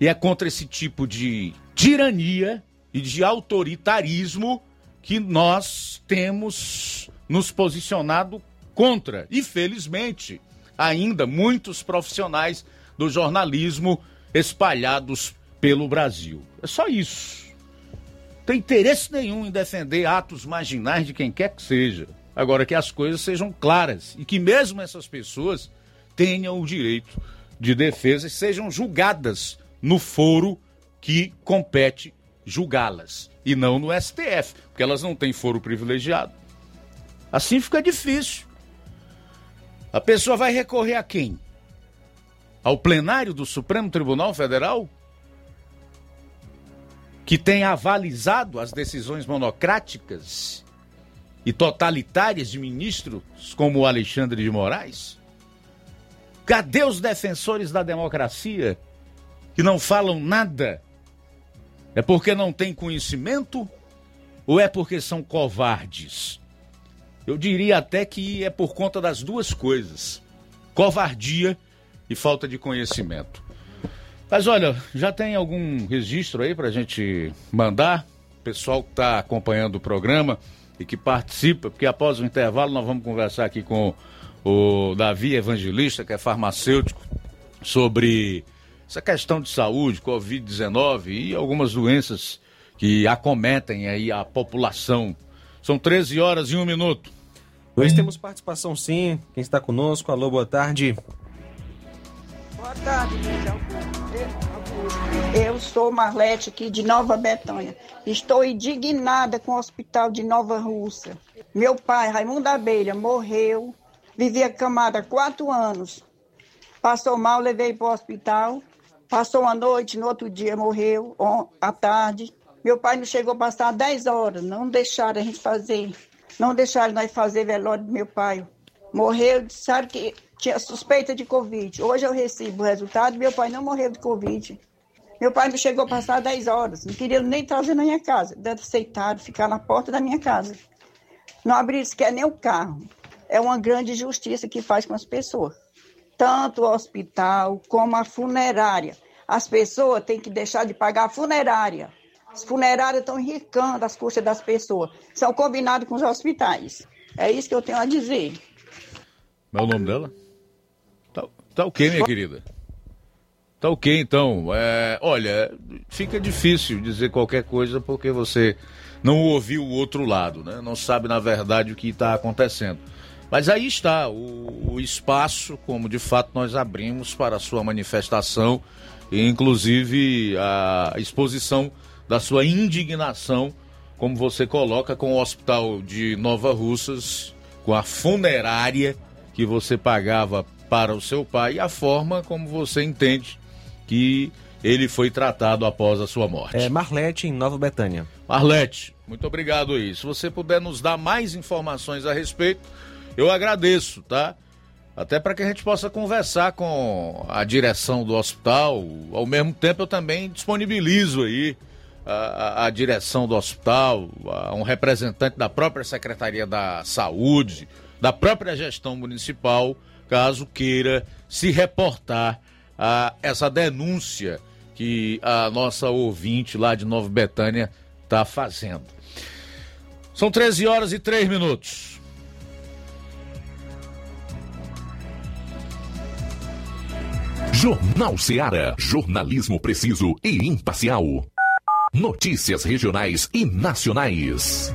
E é contra esse tipo de tirania e de autoritarismo que nós temos nos posicionado contra. E felizmente, ainda muitos profissionais do jornalismo espalhados pelo Brasil. É só isso. Não tem interesse nenhum em defender atos marginais de quem quer que seja. Agora que as coisas sejam claras e que mesmo essas pessoas tenham o direito de defesa e sejam julgadas no foro que compete julgá-las e não no STF, porque elas não têm foro privilegiado. Assim fica difícil. A pessoa vai recorrer a quem? Ao plenário do Supremo Tribunal Federal? Que tem avalizado as decisões monocráticas e totalitárias de ministros como o Alexandre de Moraes? Cadê os defensores da democracia que não falam nada? É porque não têm conhecimento ou é porque são covardes? Eu diria até que é por conta das duas coisas: covardia e falta de conhecimento. Mas olha, já tem algum registro aí para a gente mandar? Pessoal que está acompanhando o programa e que participa, porque após o intervalo nós vamos conversar aqui com o Davi Evangelista, que é farmacêutico, sobre essa questão de saúde, Covid-19 e algumas doenças que acometem aí a população. São 13 horas e um minuto. Hoje temos participação sim. Quem está conosco? Alô, boa tarde. Boa tarde, Eu sou Marlete aqui de Nova Betânia. Estou indignada com o hospital de Nova Rússia. Meu pai, Raimundo Abelha, morreu, vivia camada há quatro anos. Passou mal, levei para o hospital. Passou uma noite, no outro dia morreu, à tarde. Meu pai não chegou a passar 10 horas, não deixaram a gente fazer. Não deixaram nós fazer velório do meu pai. Morreu, disseram que tinha suspeita de Covid. Hoje eu recebo o resultado, meu pai não morreu de Covid. Meu pai não chegou a passar 10 horas, não queria nem trazer na minha casa. Deve aceitar ficar na porta da minha casa. Não abrir sequer nem o carro. É uma grande injustiça que faz com as pessoas. Tanto o hospital como a funerária. As pessoas têm que deixar de pagar a funerária. As funerárias estão enricando as custas das pessoas. São combinados com os hospitais. É isso que eu tenho a dizer. Qual é o nome dela? Tá, ok, minha querida. Tá ok, então. É, olha, fica difícil dizer qualquer coisa porque você não ouviu o outro lado, né? Não sabe, na verdade, o que está acontecendo. Mas aí está o, o, espaço, como de fato nós abrimos para a sua manifestação, e inclusive a exposição da sua indignação, como você coloca, com o hospital de Nova Russas, com a funerária que você pagava para o seu pai e a forma como você entende que ele foi tratado após a sua morte. É Marlete, em Nova Betânia. Marlete, muito obrigado aí. Se você puder nos dar mais informações a respeito, eu agradeço, tá? Até para que a gente possa conversar com a direção do hospital. Ao mesmo tempo, eu também disponibilizo aí a, a, a direção do hospital, a um representante da própria Secretaria da Saúde, da própria gestão municipal, caso queira se reportar a essa denúncia que a nossa ouvinte lá de Nova Betânia está fazendo. São 13 horas e 3 minutos. Jornal Seara. Jornalismo preciso e imparcial. Notícias regionais e nacionais.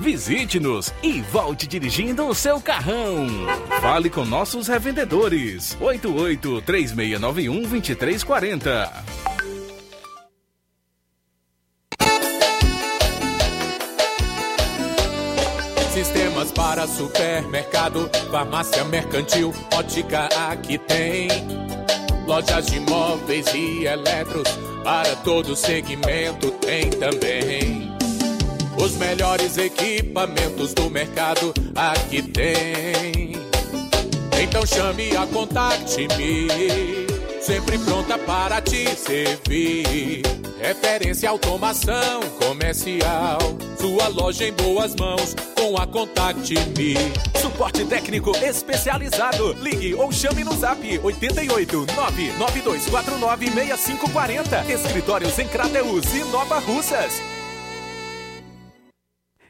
Visite-nos e volte dirigindo o seu carrão. Fale com nossos revendedores. 88 3691 2340. Sistemas para supermercado, farmácia mercantil, ótica aqui tem. Lojas de móveis e eletros, para todo segmento tem também. Os melhores equipamentos do mercado aqui tem. Então chame a Contact Me sempre pronta para te servir. Referência automação comercial, sua loja em boas mãos com a Contact Me. Suporte técnico especializado. Ligue ou chame no Zap 88 99249 6540. Escritórios em Crateus e Nova Russas.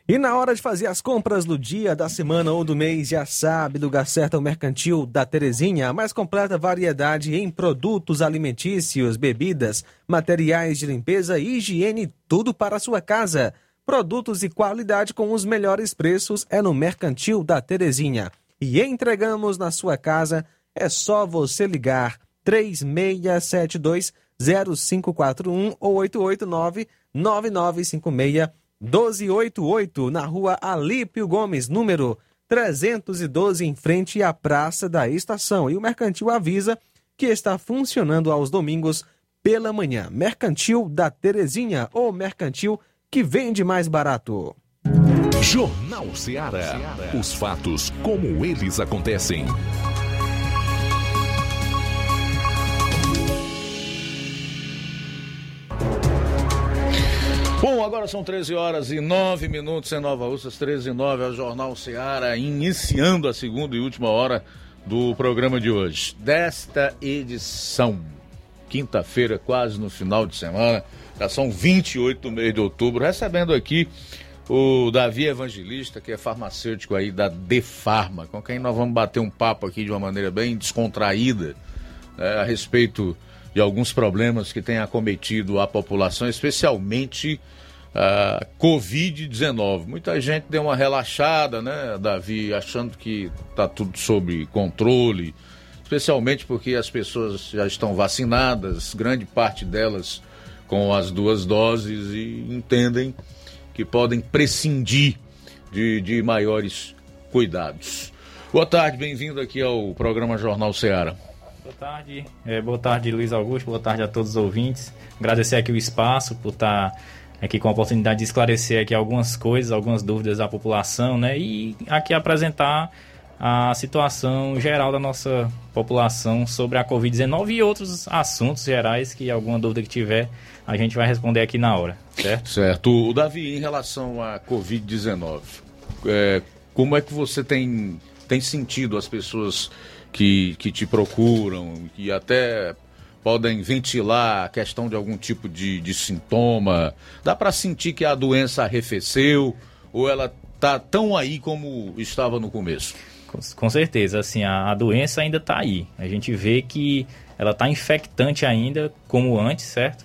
E na hora de fazer as compras do dia, da semana ou do mês, já sabe, lugar certo é o Mercantil da Terezinha, a mais completa variedade em produtos alimentícios, bebidas, materiais de limpeza e higiene, tudo para a sua casa. Produtos e qualidade com os melhores preços é no Mercantil da Terezinha. E entregamos na sua casa, é só você ligar 3672 0541 ou 889 9956 1288, na rua Alípio Gomes, número 312, em frente à Praça da Estação. E o Mercantil avisa que está funcionando aos domingos pela manhã. Mercantil da Terezinha, ou mercantil que vende mais barato. Jornal Ceará. Os fatos como eles acontecem. Bom, agora são 13 horas e 9 minutos em Nova Russas, 13 e 9, é o Jornal Seara, iniciando a segunda e última hora do programa de hoje. Desta edição, quinta-feira, quase no final de semana, já são 28 do mês de outubro, recebendo aqui o Davi Evangelista, que é farmacêutico aí da Defarma, com quem nós vamos bater um papo aqui de uma maneira bem descontraída né, a respeito de alguns problemas que têm acometido a população, especialmente a Covid-19. Muita gente deu uma relaxada, né, Davi, achando que está tudo sob controle, especialmente porque as pessoas já estão vacinadas, grande parte delas com as duas doses e entendem que podem prescindir de, de maiores cuidados. Boa tarde, bem-vindo aqui ao programa Jornal Ceará. Boa tarde, é, boa tarde Luiz Augusto, boa tarde a todos os ouvintes. Agradecer aqui o espaço por estar aqui com a oportunidade de esclarecer aqui algumas coisas, algumas dúvidas da população, né? E aqui apresentar a situação geral da nossa população sobre a Covid-19 e outros assuntos gerais que alguma dúvida que tiver, a gente vai responder aqui na hora, certo? Certo. O Davi, em relação à Covid-19, é, como é que você tem, tem sentido as pessoas que, que te procuram, que até podem ventilar a questão de algum tipo de, de sintoma? Dá para sentir que a doença arrefeceu ou ela tá tão aí como estava no começo? Com, certeza, assim, a, a doença ainda está aí. A gente vê que ela está infectante ainda, como antes, certo?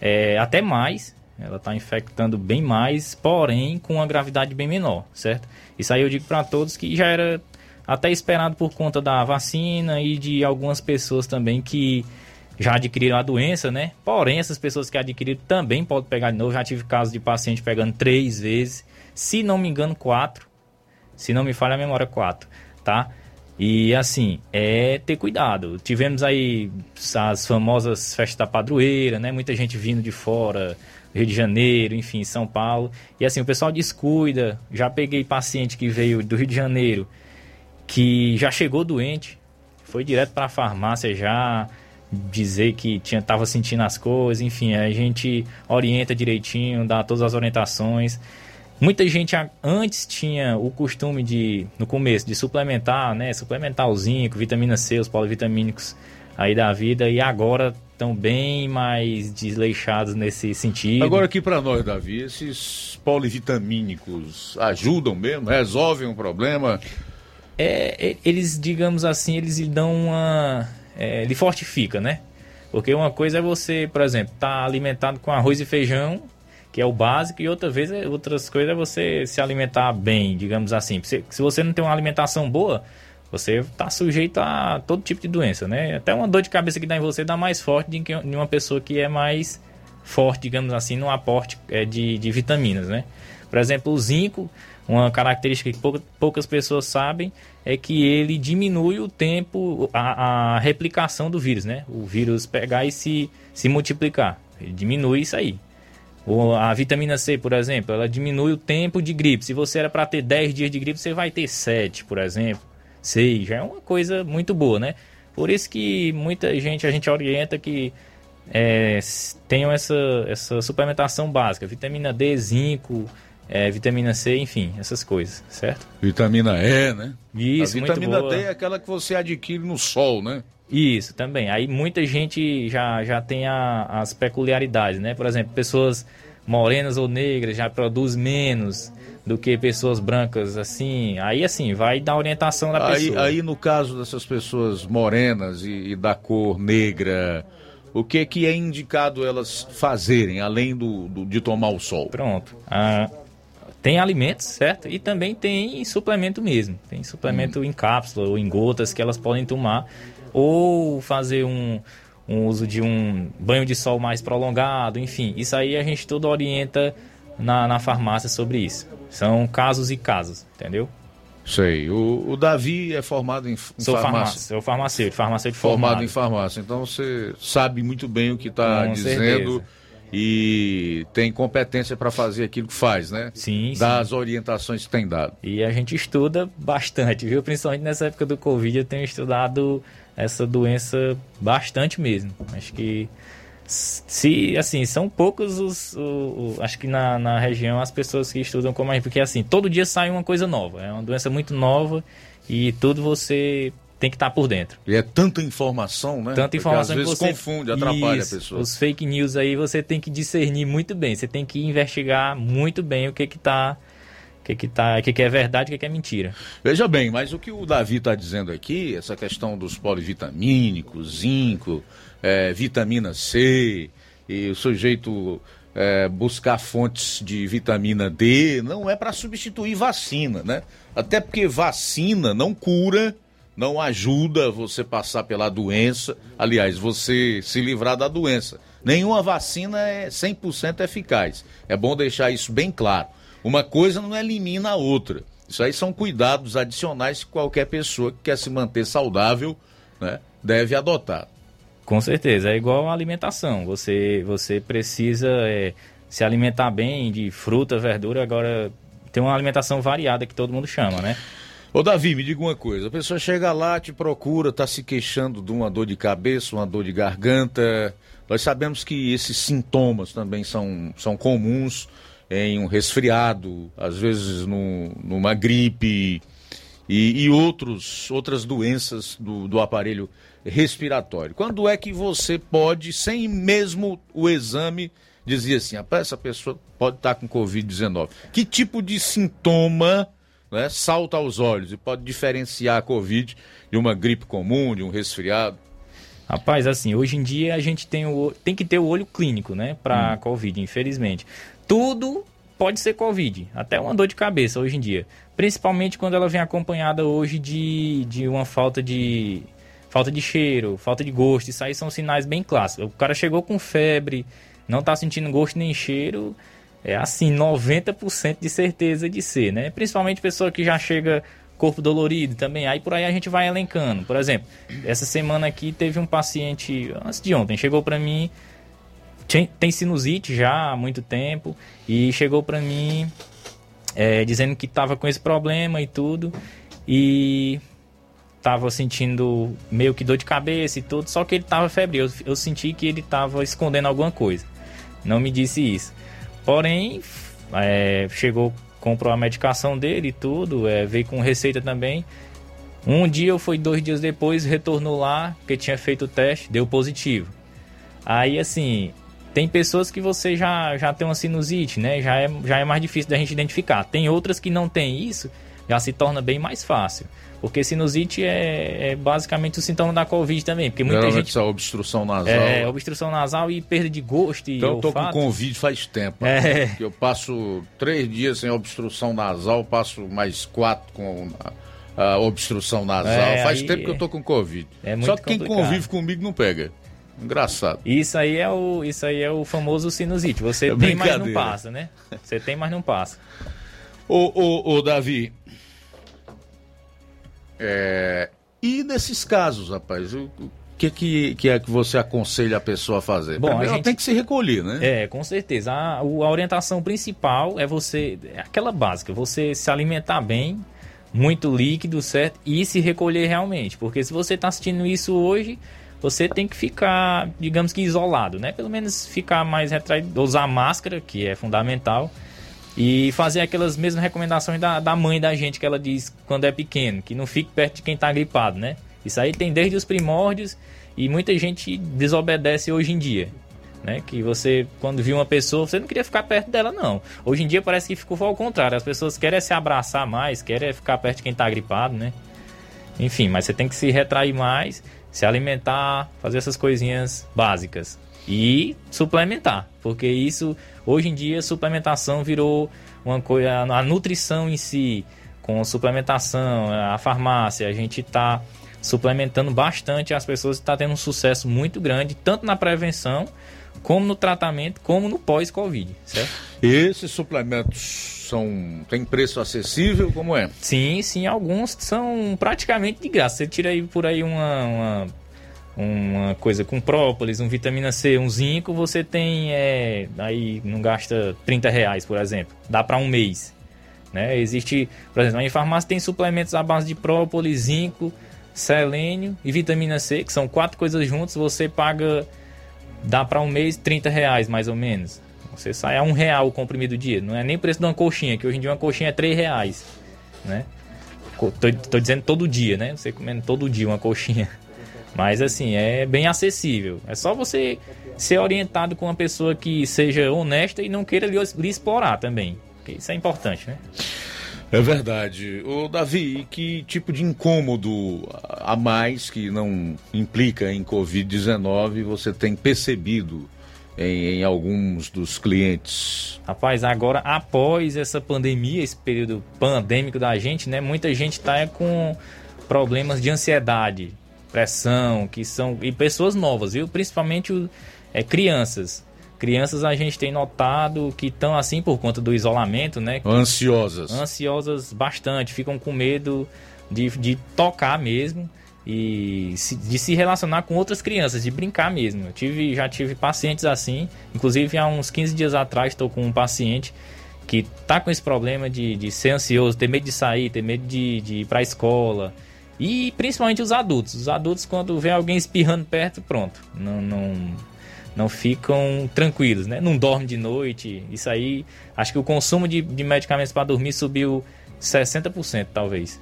É, até mais, ela está infectando bem mais, porém com uma gravidade bem menor, certo? Isso aí eu digo para todos que já era até esperado por conta da vacina e de algumas pessoas também que já adquiriram a doença, né? Porém, essas pessoas que adquiriram também podem pegar de novo. Já tive casos de paciente pegando três vezes, se não me engano, quatro. Se não me falha a memória, quatro, tá? E assim, é ter cuidado. Tivemos aí as famosas festas da padroeira, né? Muita gente vindo de fora, Rio de Janeiro, enfim, São Paulo. E assim, o pessoal descuida. Já peguei paciente que veio do Rio de Janeiro que já chegou doente, foi direto para a farmácia já dizer que tinha tava sentindo as coisas, enfim, a gente orienta direitinho, dá todas as orientações. Muita gente antes tinha o costume de, no começo, de suplementar, né? Suplementar o zinco, vitamina C, os polivitamínicos aí da vida, e agora estão bem mais desleixados nesse sentido. Agora aqui para nós, Davi, esses polivitamínicos ajudam mesmo? Resolvem um problema? é, eles, digamos assim, eles lhe dão uma. É, lhe fortifica, né? Porque uma coisa é você, por exemplo, tá alimentado com arroz e feijão, que é o básico, e outra vez, outras coisas é você se alimentar bem, digamos assim. Se, se você não tem uma alimentação boa, você está sujeito a todo tipo de doença, né? Até uma dor de cabeça que dá em você dá mais forte do que uma pessoa que é mais forte, digamos assim, no aporte é, de, de vitaminas, né? Por exemplo, o zinco, uma característica que poucas pessoas sabem é que ele diminui o tempo, a, a, replicação do vírus, né? O vírus pegar e se, se multiplicar. Ele diminui isso aí. Ou a vitamina C, por exemplo, ela diminui o tempo de gripe. Se você era para ter 10 dias de gripe, você vai ter 7, por exemplo. 6, já é uma coisa muito boa, né? Por isso que muita gente, a gente orienta que é, tenham essa, essa suplementação básica. Vitamina D, zinco, é, vitamina C, enfim, essas coisas, certo? Vitamina E, né? Isso, A vitamina D é aquela que você adquire no sol, né? Isso, também. Aí muita gente já, já tem a, as peculiaridades, né? Por exemplo, pessoas morenas ou negras já produzem menos do que pessoas brancas, assim. Aí, assim, vai dar orientação da aí, pessoa. Aí, no caso dessas pessoas morenas e, e da cor negra, o que, que é indicado elas fazerem, além do, do de tomar o sol? Pronto. Ah, tem alimentos, certo? E também tem suplemento mesmo. Tem suplemento hum. em cápsula ou em gotas que elas podem tomar. Ou fazer um, um uso de um banho de sol mais prolongado, enfim. Isso aí a gente tudo orienta na, na farmácia sobre isso. São casos e casos, entendeu? Sei. O, o Davi é formado em, em Sou farmácia. farmácia. Sou farmacêutico, farmacêutico formado. formado. em farmácia. Então você sabe muito bem o que está dizendo. certeza e tem competência para fazer aquilo que faz, né? Sim, Das sim. orientações que tem dado. E a gente estuda bastante, viu? Principalmente nessa época do Covid, eu tenho estudado essa doença bastante mesmo. Acho que se assim são poucos os, o, o, acho que na, na região as pessoas que estudam como a porque assim todo dia sai uma coisa nova é uma doença muito nova e tudo você tem que estar por dentro. E é tanta informação né? Tanta informação Porque às vezes você confunde atrapalha Isso, a pessoa. os fake news aí você tem que discernir muito bem você tem que investigar muito bem o que que tá o que que tá o que que é verdade o que que é mentira. Veja bem, mas o que o Davi está dizendo aqui, essa questão dos polivitamínicos, zinco, é, vitamina C, e o sujeito é, buscar fontes de vitamina D, não é para substituir vacina, né? Até porque vacina não cura, não ajuda você passar pela doença, aliás, você se livrar da doença. Nenhuma vacina é 100% eficaz. É bom deixar isso bem claro. Uma coisa não elimina a outra. Isso aí são cuidados adicionais que qualquer pessoa que quer se manter saudável né, deve adotar. Com certeza, é igual a alimentação. Você, você precisa é, se alimentar bem de fruta, verdura, agora tem uma alimentação variada que todo mundo chama, né? Ô Davi, me diga uma coisa, a pessoa chega lá, te procura, está se queixando de uma dor de cabeça, uma dor de garganta. Nós sabemos que esses sintomas também são, são comuns em um resfriado, às vezes no, numa gripe e, e outros, outras doenças do, do aparelho respiratório. Quando é que você pode, sem mesmo o exame, dizer assim, essa pessoa pode estar com Covid-19? Que tipo de sintoma né, salta aos olhos e pode diferenciar a Covid de uma gripe comum, de um resfriado? Rapaz, assim, hoje em dia a gente tem, o, tem que ter o olho clínico, né, para hum. Covid, infelizmente. Tudo pode ser Covid, até uma dor de cabeça hoje em dia. Principalmente quando ela vem acompanhada hoje de, de uma falta de falta de cheiro, falta de gosto, isso aí são sinais bem clássicos. O cara chegou com febre, não está sentindo gosto nem cheiro, é assim, 90% de certeza de ser, né? Principalmente pessoa que já chega corpo dolorido também, aí por aí a gente vai elencando. Por exemplo, essa semana aqui teve um paciente, antes de ontem, chegou para mim, tem sinusite já há muito tempo, e chegou para mim é, dizendo que estava com esse problema e tudo, e tava sentindo meio que dor de cabeça e tudo, só que ele tava febril. Eu, eu senti que ele tava escondendo alguma coisa. Não me disse isso. Porém, é, chegou, comprou a medicação dele e tudo, é, veio com receita também. Um dia ou foi dois dias depois, retornou lá, porque tinha feito o teste, deu positivo. Aí, assim, tem pessoas que você já, já tem uma sinusite, né? Já é, já é mais difícil da gente identificar. Tem outras que não tem isso, já se torna bem mais fácil. Porque sinusite é, é basicamente o sintoma da Covid também. Porque muita Geralmente gente. Essa obstrução nasal. É, obstrução nasal e perda de gosto e Então eu tô olfato. com Covid faz tempo. É. né? Eu passo três dias sem obstrução nasal, passo mais quatro com a, obstrução nasal. É, faz aí tempo que eu tô com Covid. é Só que quem complicado. convive comigo não pega. Engraçado. Isso aí é o, isso aí é o famoso sinusite. Você É tem, mas não passa, né? Você tem, mas não passa. Ô, ô, ô Davi. É, E nesses casos, rapaz, o que, que, que é que você aconselha a pessoa a fazer? Bom, Primeiro a gente- tem que se recolher, né? É, com certeza. A, a orientação principal é você. É aquela básica, você se alimentar bem, muito líquido, certo? E se recolher realmente. Porque se você está assistindo isso hoje, você tem que ficar, digamos que isolado, né? Pelo menos ficar mais retraído, usar máscara, que é fundamental. E fazer aquelas mesmas recomendações da, da mãe da gente que ela diz quando é pequeno, que não fique perto de quem está gripado, né? Isso aí tem desde os primórdios e muita gente desobedece hoje em dia. Né? Que você, quando viu uma pessoa, você não queria ficar perto dela, não. Hoje em dia parece que ficou ao contrário. As pessoas querem se abraçar mais, querem ficar perto de quem está gripado, né? Enfim, mas você tem que se retrair mais, se alimentar, fazer essas coisinhas básicas. E suplementar, porque isso, hoje em dia, suplementação virou uma coisa. A nutrição em si, com suplementação, a farmácia, a gente está suplementando bastante as pessoas está tendo um sucesso muito grande, tanto na prevenção, como no tratamento, como no pós-Covid, certo? Esses suplementos são têm preço acessível, como é? Sim, sim, alguns são praticamente de graça. Você tira aí por aí uma, uma, uma coisa com própolis, um vitamina C, um zinco, você tem, é, aí não gasta 30 reais, por exemplo. Dá para um mês. Né? Existe, por exemplo, em farmácia tem suplementos à base de própolis, zinco, selênio e vitamina C, que são quatro coisas juntas, você paga dá para um mês 30 reais mais ou menos. Você sai a um real o comprimido dia. Não é nem preço de uma coxinha, que hoje em dia uma coxinha é 3 reais. Né? Tô, tô dizendo todo dia, né? Você comendo todo dia uma coxinha. Mas assim, é bem acessível. É só você ser orientado com uma pessoa que seja honesta e não queira lhe, lhe explorar também. Porque isso é importante, né? É verdade. O Davi, que tipo de incômodo a mais que não implica em Covid-19 você tem percebido em, em, alguns dos clientes? Rapaz, agora após essa pandemia, esse período pandêmico da gente, né? Muita gente está com problemas de ansiedade, pressão, que são e pessoas novas, viu? Principalmente é, crianças. Crianças a gente tem notado que estão assim por conta do isolamento, né? Ansiosas. Ansiosas bastante, ficam com medo de, de tocar mesmo e se, de se relacionar com outras crianças, de brincar mesmo. Eu tive, já tive pacientes assim, inclusive há uns 15 dias atrás estou com um paciente que tá com esse problema de, de ser ansioso, ter medo de sair, ter medo de, de ir para a escola. E principalmente os adultos. Os adultos, quando vê alguém espirrando perto, pronto. Não, não, não ficam tranquilos, né? Não dorme de noite. Isso aí, acho que o consumo de, de medicamentos para dormir subiu 60%, talvez.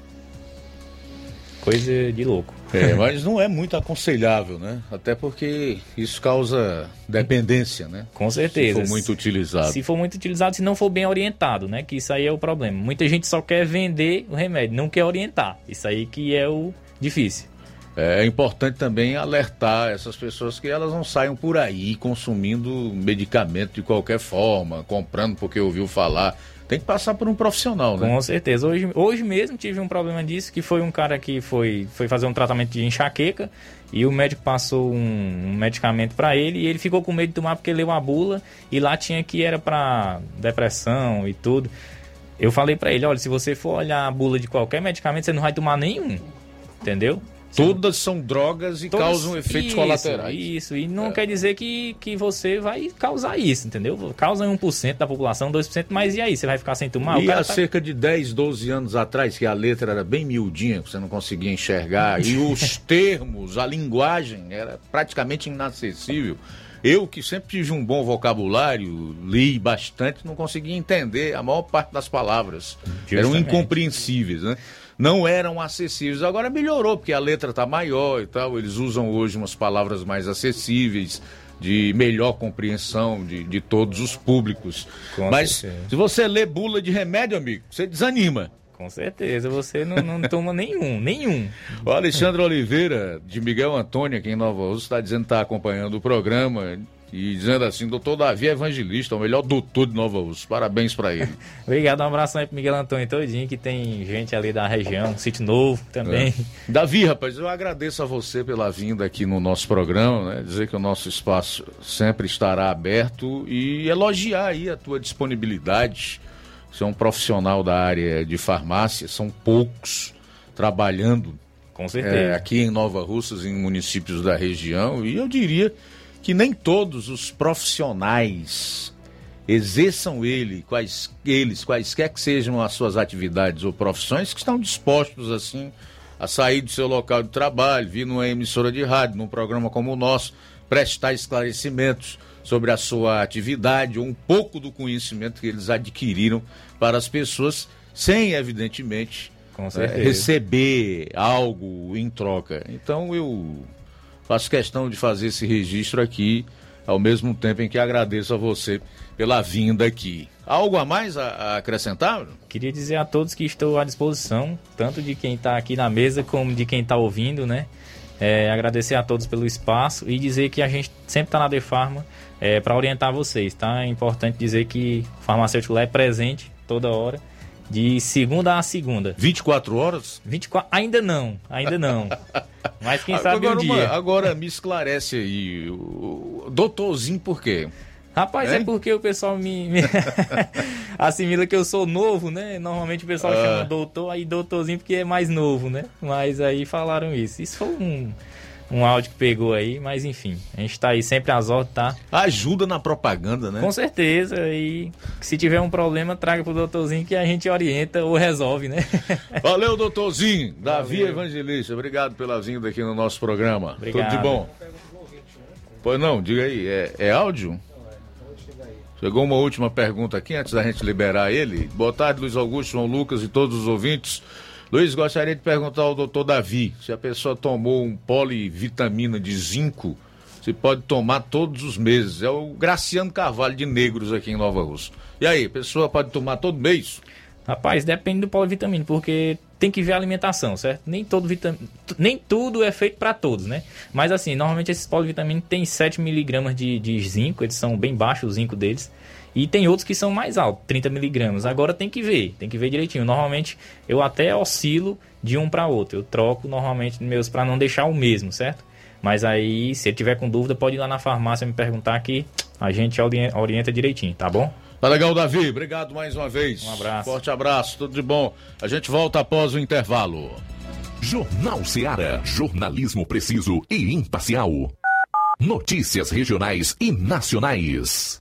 Coisa de louco. É, mas não é muito aconselhável, né? Até porque isso causa dependência, né? Com certeza. Se for muito utilizado. Se for muito utilizado, se não for bem orientado, né? Que isso aí é o problema. Muita gente só quer vender o remédio, não quer orientar. Isso aí que é o difícil. É importante também alertar essas pessoas que elas não saiam por aí consumindo medicamento de qualquer forma, comprando porque ouviu falar. Tem que passar por um profissional, né? Com certeza. Hoje, hoje mesmo tive um problema disso, que foi um cara que foi, foi fazer um tratamento de enxaqueca e o médico passou um, um medicamento para ele e ele ficou com medo de tomar porque leu a bula e lá tinha que era para depressão e tudo. Eu falei para ele, olha, se você for olhar a bula de qualquer medicamento, você não vai tomar nenhum. Entendeu? Todas são drogas e Todas... causam efeitos isso, colaterais. Isso, e não é. quer dizer que, que você vai causar isso, entendeu? Causa em 1% da população, 2%, mas e aí? Você vai ficar sem tomar? E há tá... cerca de 10, 12 anos atrás, que a letra era bem miudinha, você não conseguia enxergar, e [laughs] os termos, a linguagem era praticamente inacessível. Eu, que sempre tive um bom vocabulário, li bastante, não conseguia entender a maior parte das palavras. Justamente. Eram incompreensíveis, né? Não eram acessíveis. Agora melhorou, porque a letra está maior e tal. Eles usam hoje umas palavras mais acessíveis, de melhor compreensão de, de todos os públicos. Com Mas certeza. se você lê bula de remédio, amigo, você desanima. Com certeza, você não, não [laughs] toma nenhum, nenhum. O Alexandre Oliveira, de Miguel Antônio, aqui em Nova Rússia, está dizendo que está acompanhando o programa e dizendo assim, doutor Davi é Evangelista, o melhor doutor de Nova Rússia. Parabéns para ele. [laughs] Obrigado, um abraço aí pro Miguel Antônio todinho, que tem gente ali da região, Sítio Novo também. É. Davi, rapaz, eu agradeço a você pela vinda aqui no nosso programa, né? Dizer que o nosso espaço sempre estará aberto e elogiar aí a tua disponibilidade. Você é um profissional da área de farmácia, são poucos trabalhando com certeza. É, aqui em Nova Russas, em municípios da região, e eu diria que nem todos os profissionais exerçam ele, quais, eles, quaisquer que sejam as suas atividades ou profissões, que estão dispostos assim a sair do seu local de trabalho, vir numa emissora de rádio, num programa como o nosso, prestar esclarecimentos sobre a sua atividade ou um pouco do conhecimento que eles adquiriram para as pessoas, sem, evidentemente, é, receber algo em troca. Então eu Faço questão de fazer esse registro aqui, ao mesmo tempo em que agradeço a você pela vinda aqui. Algo a mais a, acrescentar? Queria dizer a todos que estou à disposição, tanto de quem está aqui na mesa como de quem está ouvindo, né? É, agradecer a todos pelo espaço e dizer que a gente sempre está na Defarma é, para orientar vocês, tá? É importante dizer que o farmacêutico lá é presente toda hora de segunda a segunda. 24 horas? 24, ainda não, ainda não. [laughs] Mas quem sabe agora, um dia. Uma, agora me esclarece aí, o doutorzinho por quê? Rapaz, é, é porque o pessoal me, me [laughs] assimila que eu sou novo, né? Normalmente o pessoal ah. chama doutor, aí doutorzinho porque é mais novo, né? Mas aí falaram isso. Isso foi um um áudio que pegou aí, mas enfim, a gente tá aí sempre às ordens, tá? Ajuda na propaganda, né? Com certeza, e se tiver um problema, traga pro doutorzinho que a gente orienta ou resolve, né? [laughs] Valeu, doutorzinho, Davi Valeu. Evangelista, obrigado pela vinda aqui no nosso programa. Obrigado. Tudo de bom. Pois não, diga aí, é, é áudio? Chegou uma última pergunta aqui antes da gente liberar ele. Boa tarde, Luiz Augusto, João Lucas e todos os ouvintes. Luiz, gostaria de perguntar ao doutor Davi se a pessoa tomou um polivitamina de zinco, se pode tomar todos os meses. É o Graciano Carvalho de Negros aqui em Nova Rússia. E aí, a pessoa pode tomar todo mês? Rapaz, depende do polivitamina, porque tem que ver a alimentação, certo? Nem, todo vitam... Nem tudo é feito para todos, né? Mas assim, normalmente esses polivitaminas têm 7mg de, de zinco, eles são bem baixos o zinco deles. E tem outros que são mais altos, 30 miligramas. Agora tem que ver, tem que ver direitinho. Normalmente eu até oscilo de um para outro. Eu troco normalmente meus para não deixar o mesmo, certo? Mas aí, se ele tiver com dúvida, pode ir lá na farmácia me perguntar que a gente orienta direitinho, tá bom? Tá legal, Davi. Obrigado mais uma vez. Um abraço. Forte abraço, tudo de bom. A gente volta após o intervalo. Jornal Seara. Jornalismo preciso e imparcial. Notícias regionais e nacionais.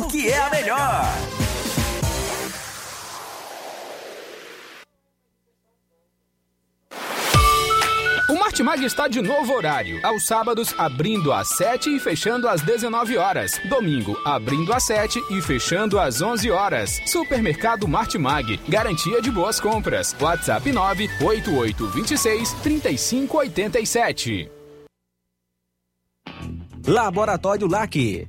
porque é a melhor. O Martimag está de novo horário. Aos sábados, abrindo às 7 e fechando às 19 horas. Domingo, abrindo às 7 e fechando às 11 horas. Supermercado Martimag. Garantia de boas compras. WhatsApp 98826 3587. Laboratório LAC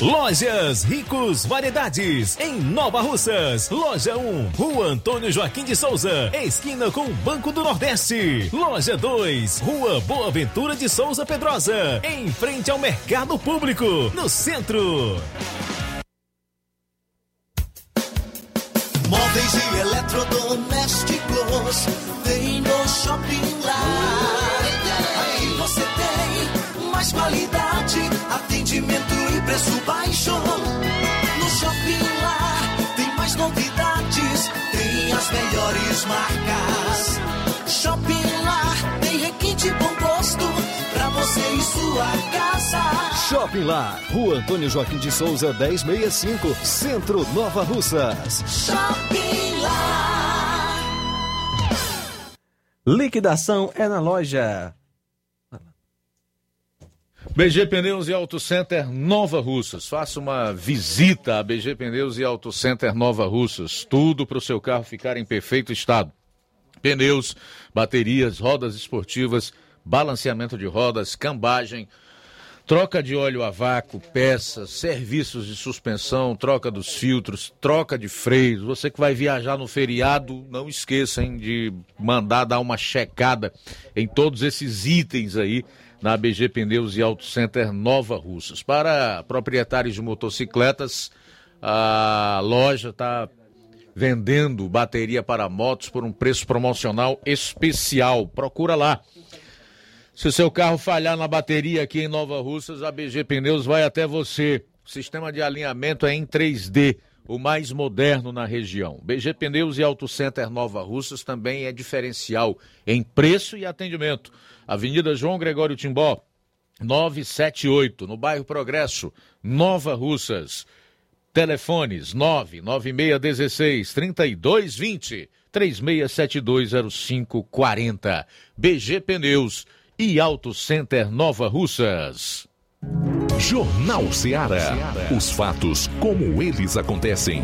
Lojas Ricos Variedades, em Nova Russas. Loja 1, Rua Antônio Joaquim de Souza, esquina com Banco do Nordeste. Loja 2, Rua Boa Ventura de Souza Pedrosa, em frente ao Mercado Público, no centro. Móveis e eletrodomésticos, vem no Shopping lá aí você tem mais qualidade atendimento e preço baixo. No Shopping Lar tem mais novidades, tem as melhores marcas. Shopping Lar tem requinte bom gosto pra você e sua casa. Shopping Lá, Rua Antônio Joaquim de Souza, 1065, Centro Nova Russas. Shopping Lar. Liquidação é na loja. BG Pneus e Auto Center Nova Russas. Faça uma visita a BG Pneus e Auto Center Nova Russas. Tudo para o seu carro ficar em perfeito estado. Pneus, baterias, rodas esportivas, balanceamento de rodas, cambagem, troca de óleo a vácuo, peças, serviços de suspensão, troca dos filtros, troca de freios. Você que vai viajar no feriado, não esqueça hein, de mandar dar uma checada em todos esses itens aí na BG Pneus e Auto Center Nova Russas. Para proprietários de motocicletas, a loja está vendendo bateria para motos por um preço promocional especial. Procura lá. Se o seu carro falhar na bateria aqui em Nova Russas, a BG Pneus vai até você. O sistema de alinhamento é em 3D, o mais moderno na região. BG Pneus e Auto Center Nova Russas também é diferencial em preço e atendimento. Avenida João Gregório Timbó, 978, no bairro Progresso, Nova Russas. Telefones 99616 3220 36720540. BG Pneus e Auto Center Nova Russas. Jornal Ceará. Os fatos como eles acontecem.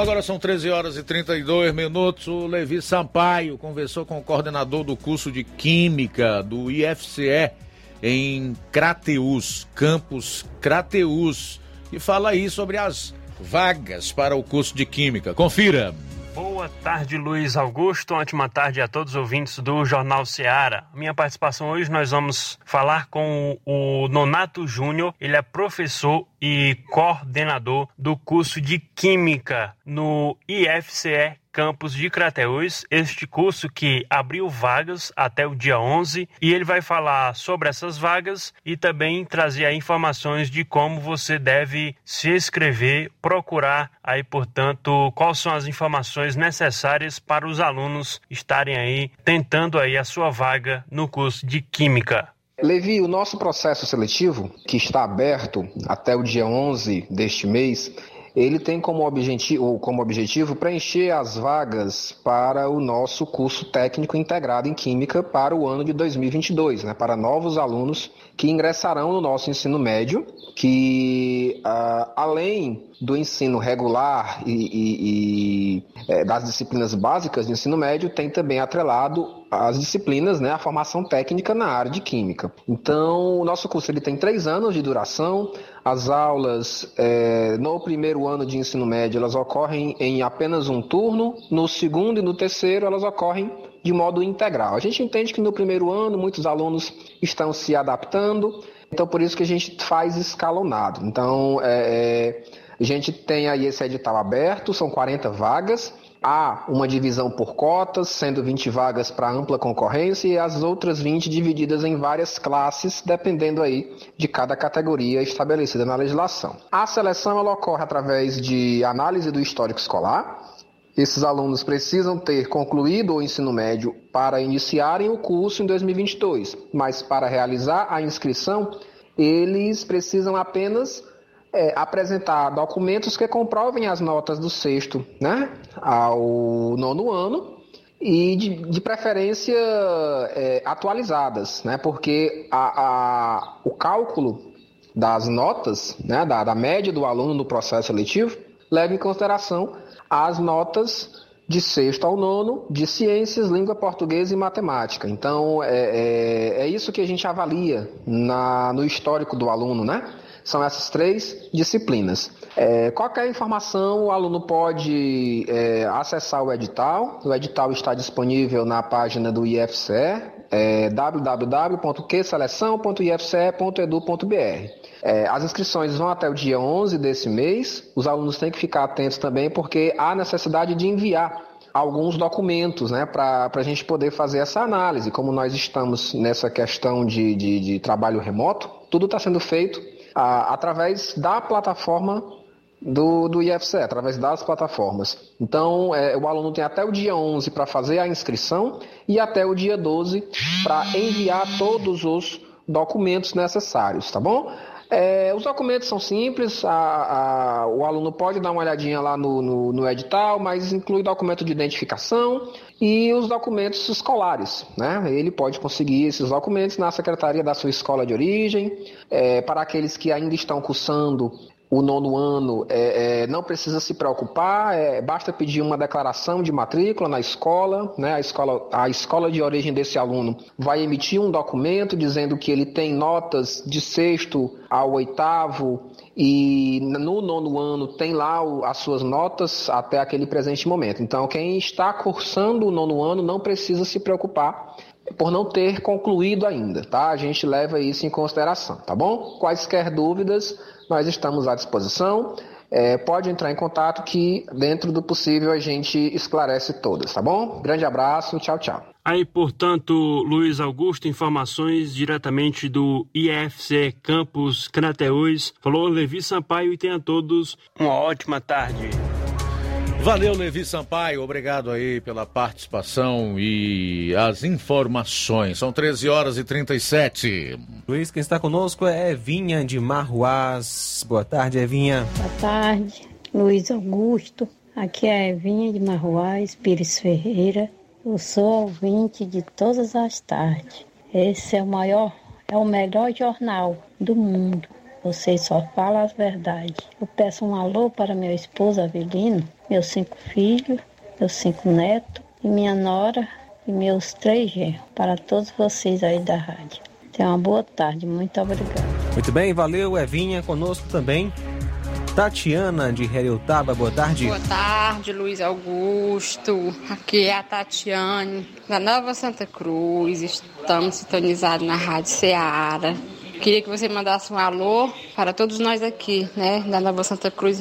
Agora são 13 horas e 32 minutos. O Levi Sampaio conversou com o coordenador do curso de Química do IFCE em Crateus, campus Crateus, e fala aí sobre as vagas para o curso de Química. Confira. Boa tarde, Luiz Augusto. Ótima tarde a todos os ouvintes do Jornal Seara. Minha participação hoje nós vamos falar com o Nonato Júnior. Ele é professor e coordenador do curso de Química no IFCE campus de Crateús, este curso que abriu vagas até o dia 11 e ele vai falar sobre essas vagas e também trazer informações de como você deve se inscrever, procurar aí, portanto, quais são as informações necessárias para os alunos estarem aí tentando aí a sua vaga no curso de Química. Levi, o nosso processo seletivo, que está aberto até o dia 11 deste mês, ele tem como objetivo, como objetivo preencher as vagas para o nosso curso técnico integrado em Química para o ano de 2022, né, para novos alunos que ingressarão no nosso ensino médio, que uh, além do ensino regular e, e, e é, das disciplinas básicas de ensino médio, tem também atrelado as disciplinas, né, a formação técnica na área de química. Então, o nosso curso ele tem três anos de duração. As aulas é, no primeiro ano de ensino médio elas ocorrem em apenas um turno. No segundo e no terceiro elas ocorrem de modo integral. A gente entende que no primeiro ano muitos alunos estão se adaptando, então por isso que a gente faz escalonado. Então, é, a gente tem aí esse edital aberto, são 40 vagas. Há uma divisão por cotas, sendo 20 vagas para ampla concorrência e as outras 20 divididas em várias classes, dependendo aí de cada categoria estabelecida na legislação. A seleção ela ocorre através de análise do histórico escolar. Esses alunos precisam ter concluído o ensino médio para iniciarem o curso em 2022, mas para realizar a inscrição, eles precisam apenas é, apresentar documentos que comprovem as notas do sexto né, ao nono ano e de, de preferência é, atualizadas, né, porque a, a, o cálculo das notas, né, da, da média do aluno no processo seletivo, leva em consideração as notas de sexto ao nono de ciências, língua portuguesa e matemática. Então, é, é, é isso que a gente avalia na, no histórico do aluno, né? São essas três disciplinas. É, qualquer informação, o aluno pode é, acessar o edital. O edital está disponível na página do IFCE, é www.qseleção.ifce.edu.br. É, as inscrições vão até o dia 11 desse mês. Os alunos têm que ficar atentos também, porque há necessidade de enviar alguns documentos né, para a gente poder fazer essa análise. Como nós estamos nessa questão de, de, de trabalho remoto, tudo está sendo feito a, através da plataforma do, do IFCE, através das plataformas. Então, é, o aluno tem até o dia 11 para fazer a inscrição e até o dia 12 para enviar todos os documentos necessários, tá bom? É, os documentos são simples, a, a, o aluno pode dar uma olhadinha lá no, no, no, edital, mas inclui documento de identificação e os documentos escolares. Né? Ele pode conseguir esses documentos na secretaria da sua escola de origem. É, para aqueles que ainda estão cursando o nono ano é, é, não precisa se preocupar, é, basta pedir uma declaração de matrícula na escola, né? a escola, a escola de origem desse aluno vai emitir um documento dizendo que ele tem notas de sexto ao oitavo e no nono ano tem lá as suas notas até aquele presente momento. Então, quem está cursando o nono ano não precisa se preocupar por não ter concluído ainda, tá? A gente leva isso em consideração, tá bom? Quaisquer dúvidas, nós estamos à disposição. É, pode entrar em contato que, dentro do possível, a gente esclarece todas, tá bom? Grande abraço, tchau, tchau. Aí, portanto, Luiz Augusto, informações diretamente do IFC Campus Crateús. Falou Levi Sampaio e tenha todos uma ótima tarde. Valeu, Levi Sampaio. Obrigado aí pela participação e as informações. São 13 horas e 37. Luiz, quem está conosco é Evinha de Marruás. Boa tarde, Evinha. Boa tarde, Luiz Augusto. Aqui é a Evinha de Marruás, Pires Ferreira. Eu sou ouvinte de todas as tardes. Esse é o maior, é o melhor jornal do mundo. Você só fala as verdades. Eu peço um alô para meu esposo Avelino meus cinco filhos, meus cinco netos e minha nora e meus três genros, para todos vocês aí da rádio. Tenha uma boa tarde, muito obrigada. Muito bem, valeu, Evinha, conosco também. Tatiana de Heriotaba, boa tarde. Boa tarde, Luiz Augusto. Aqui é a Tatiane, da Nova Santa Cruz. Estamos sintonizados na Rádio Ceará. Queria que você mandasse um alô para todos nós aqui, né, da Nova Santa Cruz,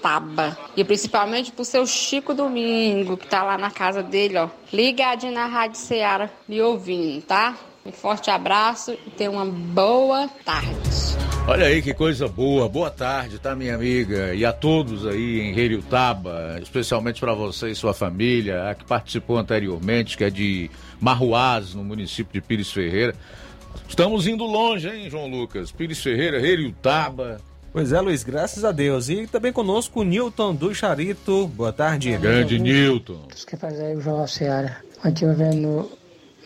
Taba E principalmente para o seu Chico Domingo, que está lá na casa dele, ó, ligadinho na Rádio Ceará, me ouvindo, tá? Um forte abraço e tenha uma boa tarde. Olha aí que coisa boa. Boa tarde, tá, minha amiga? E a todos aí em Taba, especialmente para você e sua família, a que participou anteriormente, que é de Marruás, no município de Pires Ferreira. Estamos indo longe, hein, João Lucas? Pires Ferreira, Heriutaba. Pois é, Luiz, graças a Deus. E também conosco o Newton do Charito. Boa tarde. Grande Newton. Você quer fazer aí o Jornal Seara? Ontem eu vendo no,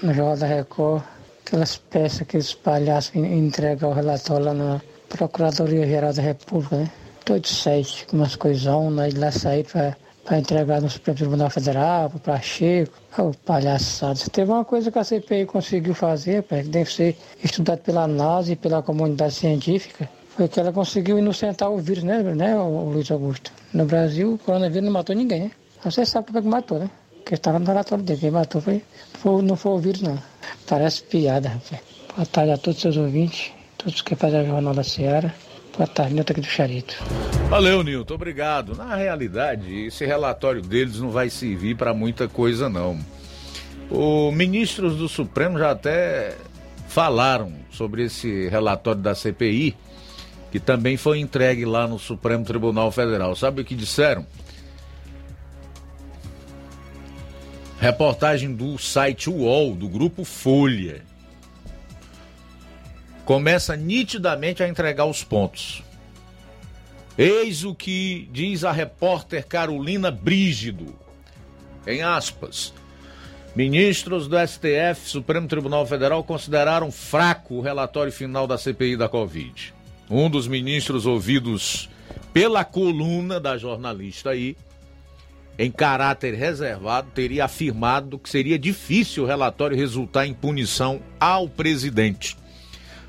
no Jornal da Record aquelas peças que os palhaços entregam o relatório lá na Procuradoria Geral da República, né? Todo sete, com umas coisonas, e lá sair para para entregar no Supremo Tribunal Federal, para Chico, oh, palhaçada. Teve uma coisa que a CPI conseguiu fazer, que deve ser estudado pela NASA e pela comunidade científica, foi que ela conseguiu inocentar o vírus, né, né Luiz Augusto? No Brasil, o coronavírus não matou ninguém, né? Você sabe como é que matou, né? Porque estava no relatório dele. Quem matou foi, foi, não foi o vírus, não. Parece piada, rapaz. Boa tarde a todos os seus ouvintes, todos que fazem o Jornal da Seara. Boa tarde, Nilton aqui do Charito. Valeu, Nilton, obrigado. Na realidade, esse relatório deles não vai servir para muita coisa, não. Os ministros do Supremo já até falaram sobre esse relatório da CPI, que também foi entregue lá no Supremo Tribunal Federal. Sabe o que disseram? Reportagem do site UOL, do grupo Folha começa nitidamente a entregar os pontos. Eis o que diz a repórter Carolina Brígido, em aspas. Ministros do STF, Supremo Tribunal Federal, consideraram fraco o relatório final da CPI da Covid. Um dos ministros ouvidos pela coluna da jornalista aí, em caráter reservado, teria afirmado que seria difícil o relatório resultar em punição ao presidente.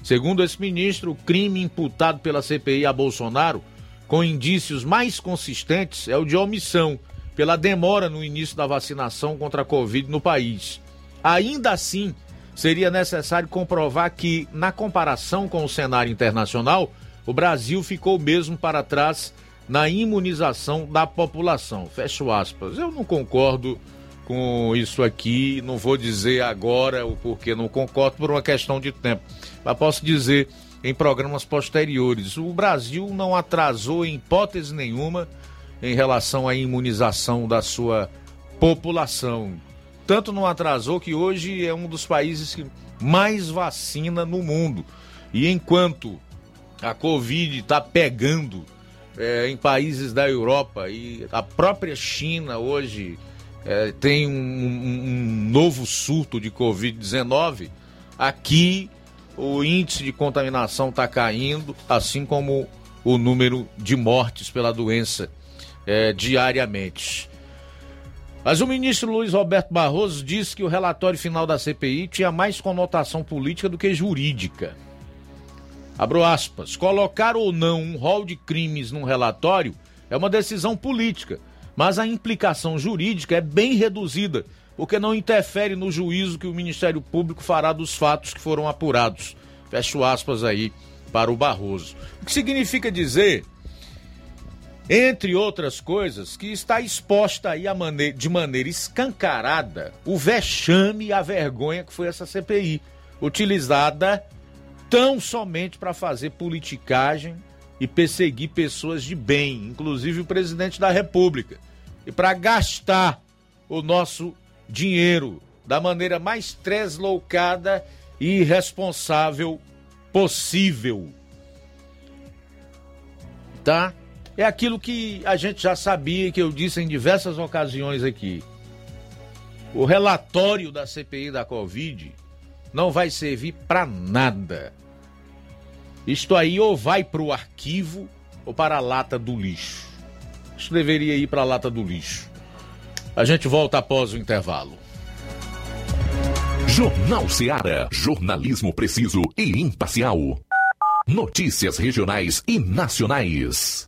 Segundo esse ministro, o crime imputado pela CPI a Bolsonaro, com indícios mais consistentes, é o de omissão, pela demora no início da vacinação contra a Covid no país. Ainda assim, seria necessário comprovar que, na comparação com o cenário internacional, o Brasil ficou mesmo para trás na imunização da população. Fecho aspas. Eu não concordo com isso aqui, não vou dizer agora o porquê não concordo por uma questão de tempo, mas posso dizer em programas posteriores. O Brasil não atrasou em hipótese nenhuma em relação à imunização da sua população. Tanto não atrasou que hoje é um dos países que mais vacina no mundo. E enquanto a Covid está pegando é, em países da Europa e a própria China hoje é, tem um, um, novo surto de Covid-19, aqui o índice de contaminação está caindo, assim como o número de mortes pela doença é, diariamente. Mas o ministro Luiz Roberto Barroso disse que o relatório final da CPI tinha mais conotação política do que jurídica. Abro aspas. Colocar ou não um rol de crimes num relatório é uma decisão política, mas a implicação jurídica é bem reduzida, porque não interfere no juízo que o Ministério Público fará dos fatos que foram apurados. Fecho aspas aí para o Barroso. O que significa dizer, entre outras coisas, que está exposta aí de maneira escancarada o vexame e a vergonha que foi essa CPI, utilizada tão somente para fazer politicagem e perseguir pessoas de bem, inclusive o presidente da República, e para gastar o nosso dinheiro da maneira mais tresloucada e irresponsável possível. Tá? É aquilo que a gente já sabia que eu disse em diversas ocasiões aqui. O relatório da CPI da Covid não vai servir para nada. Isto aí ou vai para o arquivo ou para a lata do lixo. Isso deveria ir para a lata do lixo. A gente volta após o intervalo. Jornal Seara. Jornalismo preciso e imparcial. Notícias regionais e nacionais.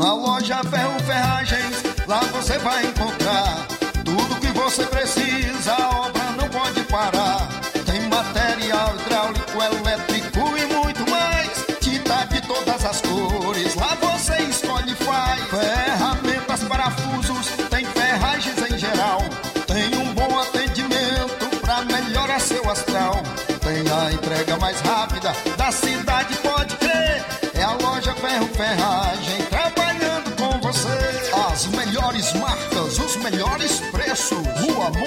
Na loja Ferro Ferragens, lá você vai encontrar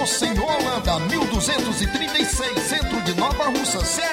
Rua Monsenhor Holanda, 1236, centro de Nova Russa, Ceará.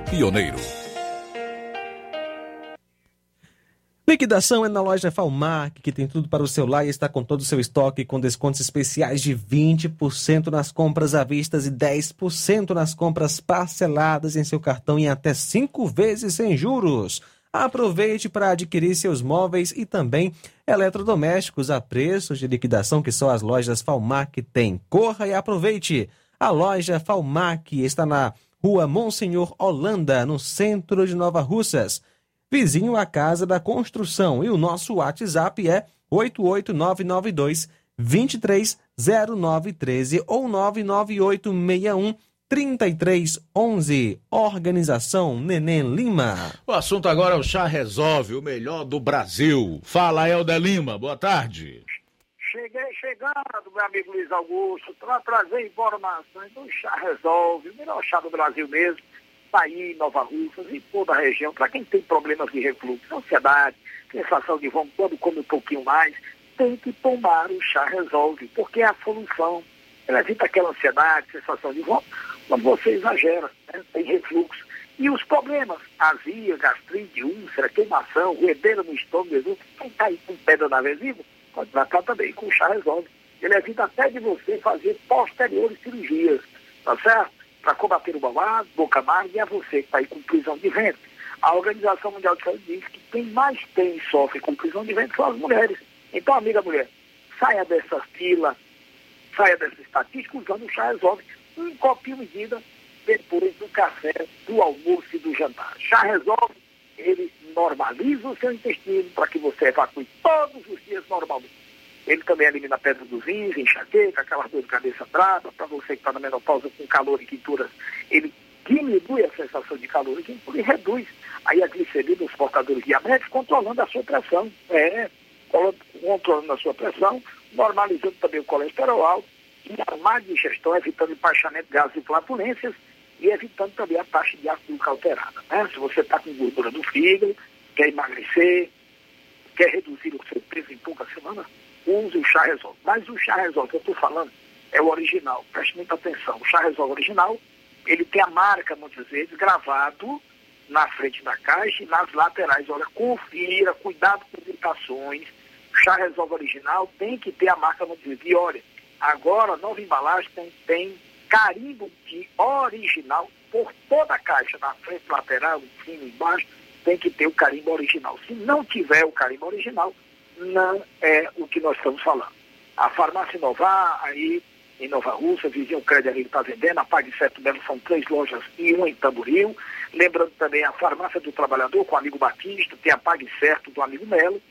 Pioneiro. Liquidação é na loja Falmac, que tem tudo para o seu lar e está com todo o seu estoque com descontos especiais de 20% nas compras à vista e 10% nas compras parceladas em seu cartão em até 5 vezes sem juros. Aproveite para adquirir seus móveis e também eletrodomésticos a preços de liquidação que só as lojas Falmac têm. Corra e aproveite! A loja Falmac está na Rua Monsenhor Holanda, no centro de Nova Russas, vizinho à Casa da Construção. E o nosso WhatsApp é 88992 230913 ou 99861 3311. Organização Neném Lima. O assunto agora é o Chá Resolve, o melhor do Brasil. Fala, Helder Lima. Boa tarde. Cheguei chegando, meu amigo Luiz Augusto, para trazer informações do Chá Resolve, o melhor chá do Brasil mesmo, em Nova Russas e toda a região, para quem tem problemas de refluxo, ansiedade, sensação de vômito, quando come um pouquinho mais, tem que tomar o Chá Resolve, porque é a solução. Ele evita aquela ansiedade, sensação de vômito, quando você exagera, né? tem refluxo. E os problemas, azia, gastrite, úlcera, queimação, ruedeira no estômago, quem está aí com pedra na vesícula, pode tratar também com chá resolve. Ele evita até de você fazer posteriores cirurgias, tá certo? Para combater o babado, boca amarga e a você que está aí com prisão de ventre. A Organização Mundial de Saúde diz que quem mais tem e sofre com prisão de ventre são as mulheres. Então, amiga mulher, saia dessa fila, saia dessa estatística usando o chá resolve. Um copinho medida depois do café, do almoço e do jantar. Chá resolve, ele normaliza o seu intestino para que você evacue todos os dias normalmente. Ele também elimina pedra dos rins, enxaqueca, aquela dor de cabeça brava, para você que está na menopausa com calor e quinturas, ele diminui a sensação de calor e quintura e reduz aí a glicemia dos portadores de diabetes, controlando a sua pressão. É, controlando a sua pressão, normalizando também o colesterol alto e a má digestão, evitando empaixamento de gases e flatulências e evitando também a taxa de ácido alterada. Né? Se você está com gordura no fígado, quer emagrecer, quer reduzir o seu peso em poucas semanas, use o chá resolve. Mas o chá resolve que eu estou falando é o original. Preste muita atenção. O chá resolve original, ele tem a marca, muitas vezes, gravado na frente da caixa e nas laterais. Olha, confira, cuidado com imitações. O chá resolve original tem que ter a marca, muitas vezes. E olha, agora a nova embalagem tem, tem carimbo de original por toda a caixa, na frente, lateral, em cima, embaixo, tem que ter o carimbo original. Se não tiver o carimbo original, não é o que nós estamos falando. A farmácia Inovar, aí em Nova Rússia, vizinho Crédito ali está vendendo, a Pague Certo Belo são três lojas e uma em Tamboril. Lembrando também a Farmácia do Trabalhador com o amigo Batista, tem a Pague Certo do amigo Melo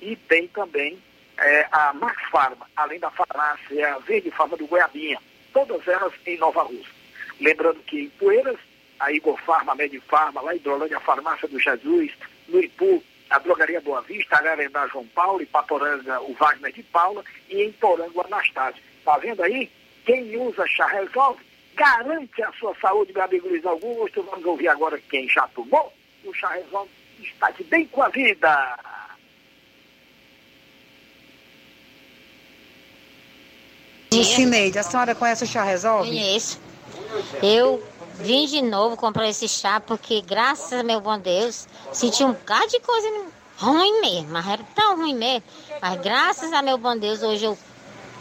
e tem também é, a Max Farma, além da farmácia Verde Farma do Goiabinha. Todas elas em Nova Rússia. Lembrando que em Poeiras, a Igor Farma, a Medifarma, lá em a Farmácia do Jesus, no Ipu, a Drogaria Boa Vista, Ararendá João Paulo, e Paporanga, o Wagner de Paula, e em Porango, Anastácio. Está vendo aí? Quem usa chá resolve, garante a sua saúde, meu amigo Luiz Augusto. Vamos ouvir agora quem já tomou. O chá resolve está de bem com a vida. Cineide, a senhora conhece o chá resolve? Conheço. Eu vim de novo comprar esse chá porque, graças a meu bom Deus, senti um bocado de coisa ruim mesmo, mas era tão ruim mesmo. Mas graças a meu bom Deus, hoje eu,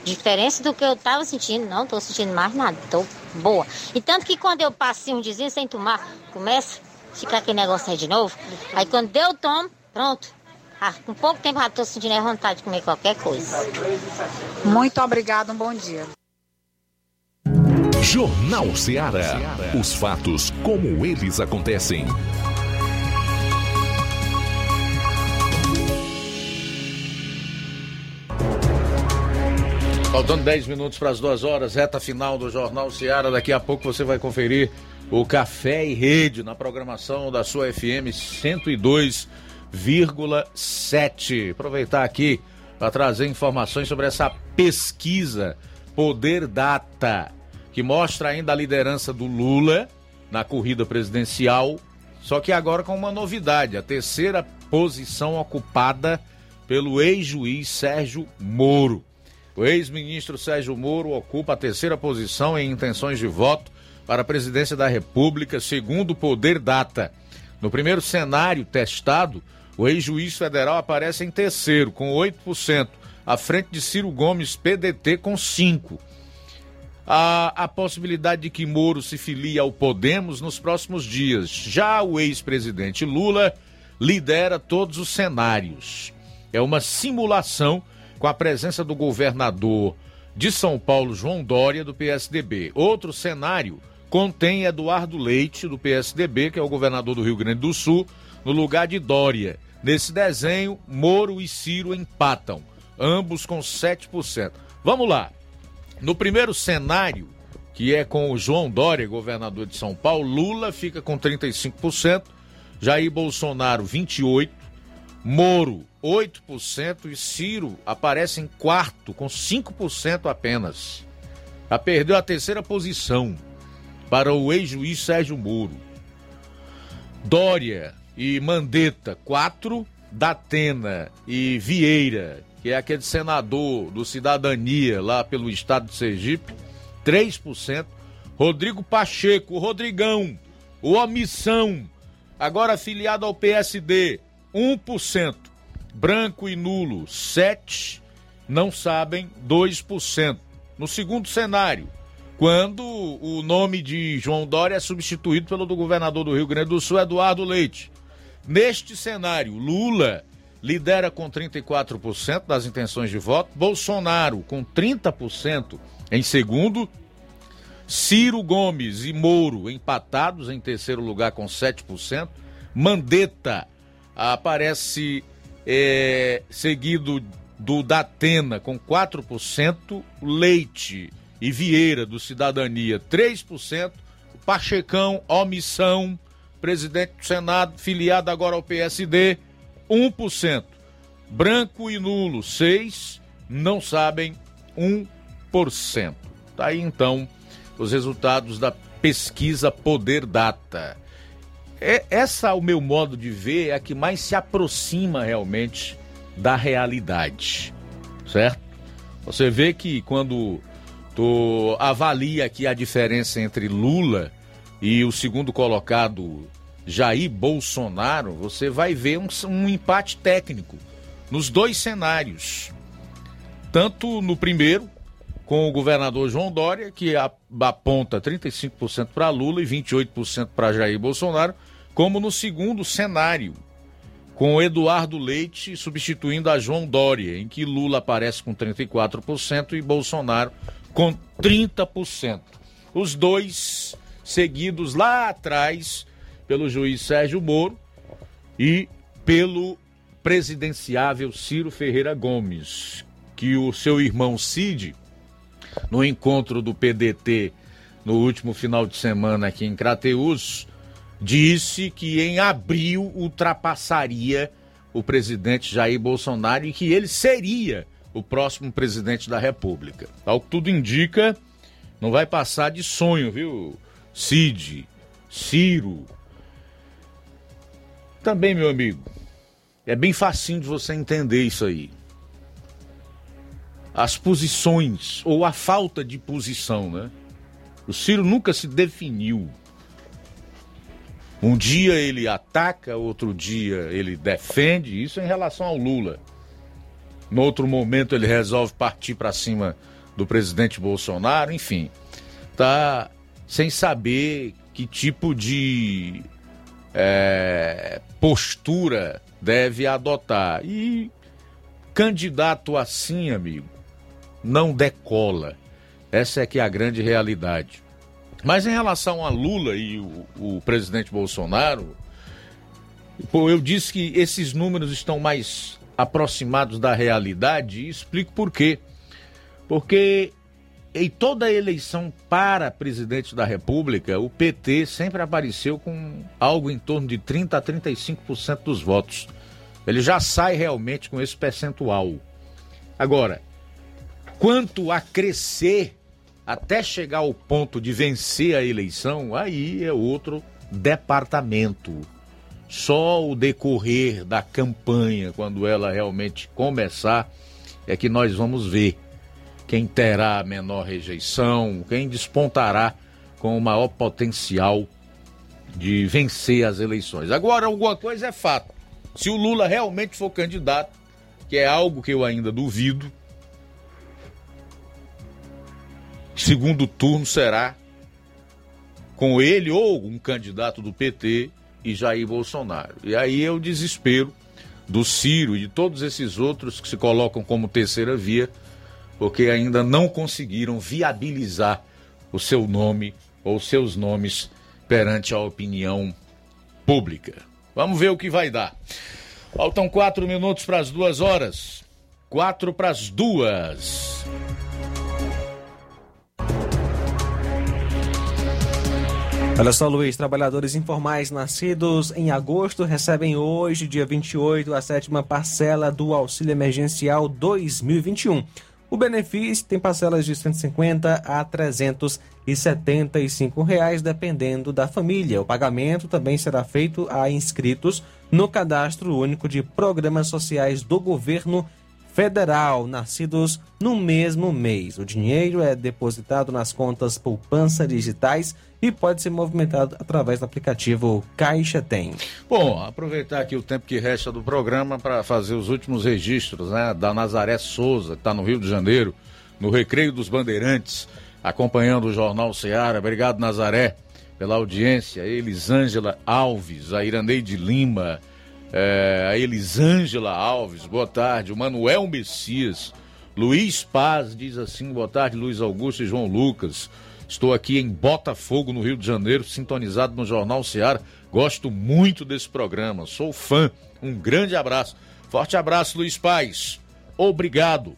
diferença do que eu estava sentindo, não estou sentindo mais nada, estou boa. E tanto que quando eu passei um dizinho sem tomar, começa a ficar aquele negócio aí de novo. Aí quando eu tomo, pronto. Ah, com pouco tempo já estou sentindo a vontade de comer qualquer coisa. Muito obrigada, um bom dia. Jornal Ceará. Os fatos como eles acontecem. Faltando 10 minutos para as duas horas, reta final do Jornal Ceará. Daqui a pouco você vai conferir o Café e Rede na programação da sua FM 102,7. Aproveitar aqui para trazer informações sobre essa pesquisa Poder Data, que mostra ainda a liderança do Lula na corrida presidencial, só que agora com uma novidade: a terceira posição ocupada pelo ex-juiz Sérgio Moro. O ex-ministro Sérgio Moro ocupa a terceira posição em intenções de voto para a presidência da República, segundo o Poder Data. No primeiro cenário testado, o ex-juiz federal aparece em terceiro, com 8%, à frente de Ciro Gomes, PDT, com 5%. Há a possibilidade de que Moro se filie ao Podemos nos próximos dias. Já o ex-presidente Lula lidera todos os cenários. É uma simulação com a presença do governador de São Paulo, João Dória, do PSDB. Outro cenário contém Eduardo Leite, do PSDB, que é o governador do Rio Grande do Sul, no lugar de Dória. Nesse desenho, Moro e Ciro empatam, ambos com 7%. Vamos lá. No primeiro cenário, que é com o João Dória, governador de São Paulo, Lula fica com 35%, Jair Bolsonaro 28%, Moro 8% e Ciro aparece em quarto com 5% apenas. Já perdeu a terceira posição para o ex-juiz Sérgio Moro. Dória e Mandetta 4, Datena e Vieira, que é aquele senador do Cidadania lá pelo estado de Sergipe, 3%. Rodrigo Pacheco, o Rodrigão, o Omissão, agora afiliado ao PSD, 1%. Branco e nulo, 7%. Não sabem, 2%. No segundo cenário, quando o nome de João Dória é substituído pelo do governador do Rio Grande do Sul, Eduardo Leite. Neste cenário, Lula lidera com 34% das intenções de voto, Bolsonaro com 30% em segundo, Ciro Gomes e Moro empatados em terceiro lugar com 7%, Mandetta aparece é, seguido do Datena com 4%, Leite e Vieira do Cidadania 3%, Pachecão, omissão, presidente do Senado, filiado agora ao PSD, 1%. Branco e nulo, 6%, não sabem, 1%. Tá aí então os resultados da pesquisa Poder Data. É, essa, ao meu modo de ver, é a que mais se aproxima realmente da realidade, certo? Você vê que quando tu avalia aqui a diferença entre Lula e o segundo colocado Jair Bolsonaro, você vai ver um, um empate técnico nos dois cenários. Tanto no primeiro, com o governador João Dória, que aponta 35% para Lula e 28% para Jair Bolsonaro, como no segundo cenário, com Eduardo Leite substituindo a João Dória, em que Lula aparece com 34% e Bolsonaro com 30%. Os dois seguidos lá atrás pelo juiz Sérgio Moro e pelo presidenciável Ciro Ferreira Gomes, que o seu irmão Cid no encontro do PDT no último final de semana aqui em Crateus, disse que em abril ultrapassaria o presidente Jair Bolsonaro e que ele seria o próximo presidente da República. Ao que tudo indica, não vai passar de sonho, viu? Cid, Ciro. Também, meu amigo, é bem facinho de você entender isso aí. As posições, ou a falta de posição, né? O Ciro nunca se definiu. Um dia ele ataca, outro dia ele defende, isso em relação ao Lula. No outro momento ele resolve partir para cima do presidente Bolsonaro, enfim. Tá sem saber que tipo de é, postura deve adotar. E candidato assim, amigo, não decola. Essa é que é a grande realidade. Mas em relação a Lula e o, o presidente Bolsonaro, pô, eu disse que esses números estão mais aproximados da realidade e explico por quê. Porque em toda eleição para presidente da República, o PT sempre apareceu com algo em torno de 30 a 35% dos votos. Ele já sai realmente com esse percentual. Agora, quanto a crescer até chegar ao ponto de vencer a eleição, aí é outro departamento. Só o decorrer da campanha, quando ela realmente começar, é que nós vamos ver quem terá a menor rejeição, quem despontará com o maior potencial de vencer as eleições. Agora, alguma coisa é fato. Se o Lula realmente for candidato, que é algo que eu ainda duvido, segundo turno será com ele ou um candidato do PT e Jair Bolsonaro. E aí é o desespero do Ciro e de todos esses outros que se colocam como terceira via porque ainda não conseguiram viabilizar o seu nome ou seus nomes perante a opinião pública. Vamos ver o que vai dar. Faltam quatro minutos para as duas horas. Quatro para as duas. Olha só, Luiz, trabalhadores informais nascidos em agosto recebem hoje, dia 28, a sétima parcela do auxílio emergencial 2021. O benefício tem parcelas de 150 a 375 reais, dependendo da família. O pagamento também será feito a inscritos no Cadastro Único de Programas Sociais do Governo Federal, nascidos no mesmo mês. O dinheiro é depositado nas contas poupança digitais e pode ser movimentado através do aplicativo Caixa Tem. Bom, aproveitar aqui o tempo que resta do programa para fazer os últimos registros né, da Nazaré Souza, que está no Rio de Janeiro, no Recreio dos Bandeirantes, acompanhando o Jornal Seara. Obrigado, Nazaré, pela audiência. Elisângela Alves, a Iraneide Lima, é, a Elisângela Alves, boa tarde. O Manuel Messias, Luiz Paz diz assim, boa tarde, Luiz Augusto e João Lucas. Estou aqui em Botafogo, no Rio de Janeiro, sintonizado no Jornal Seara. Gosto muito desse programa, sou fã. Um grande abraço. Forte abraço, Luiz Paz. Obrigado.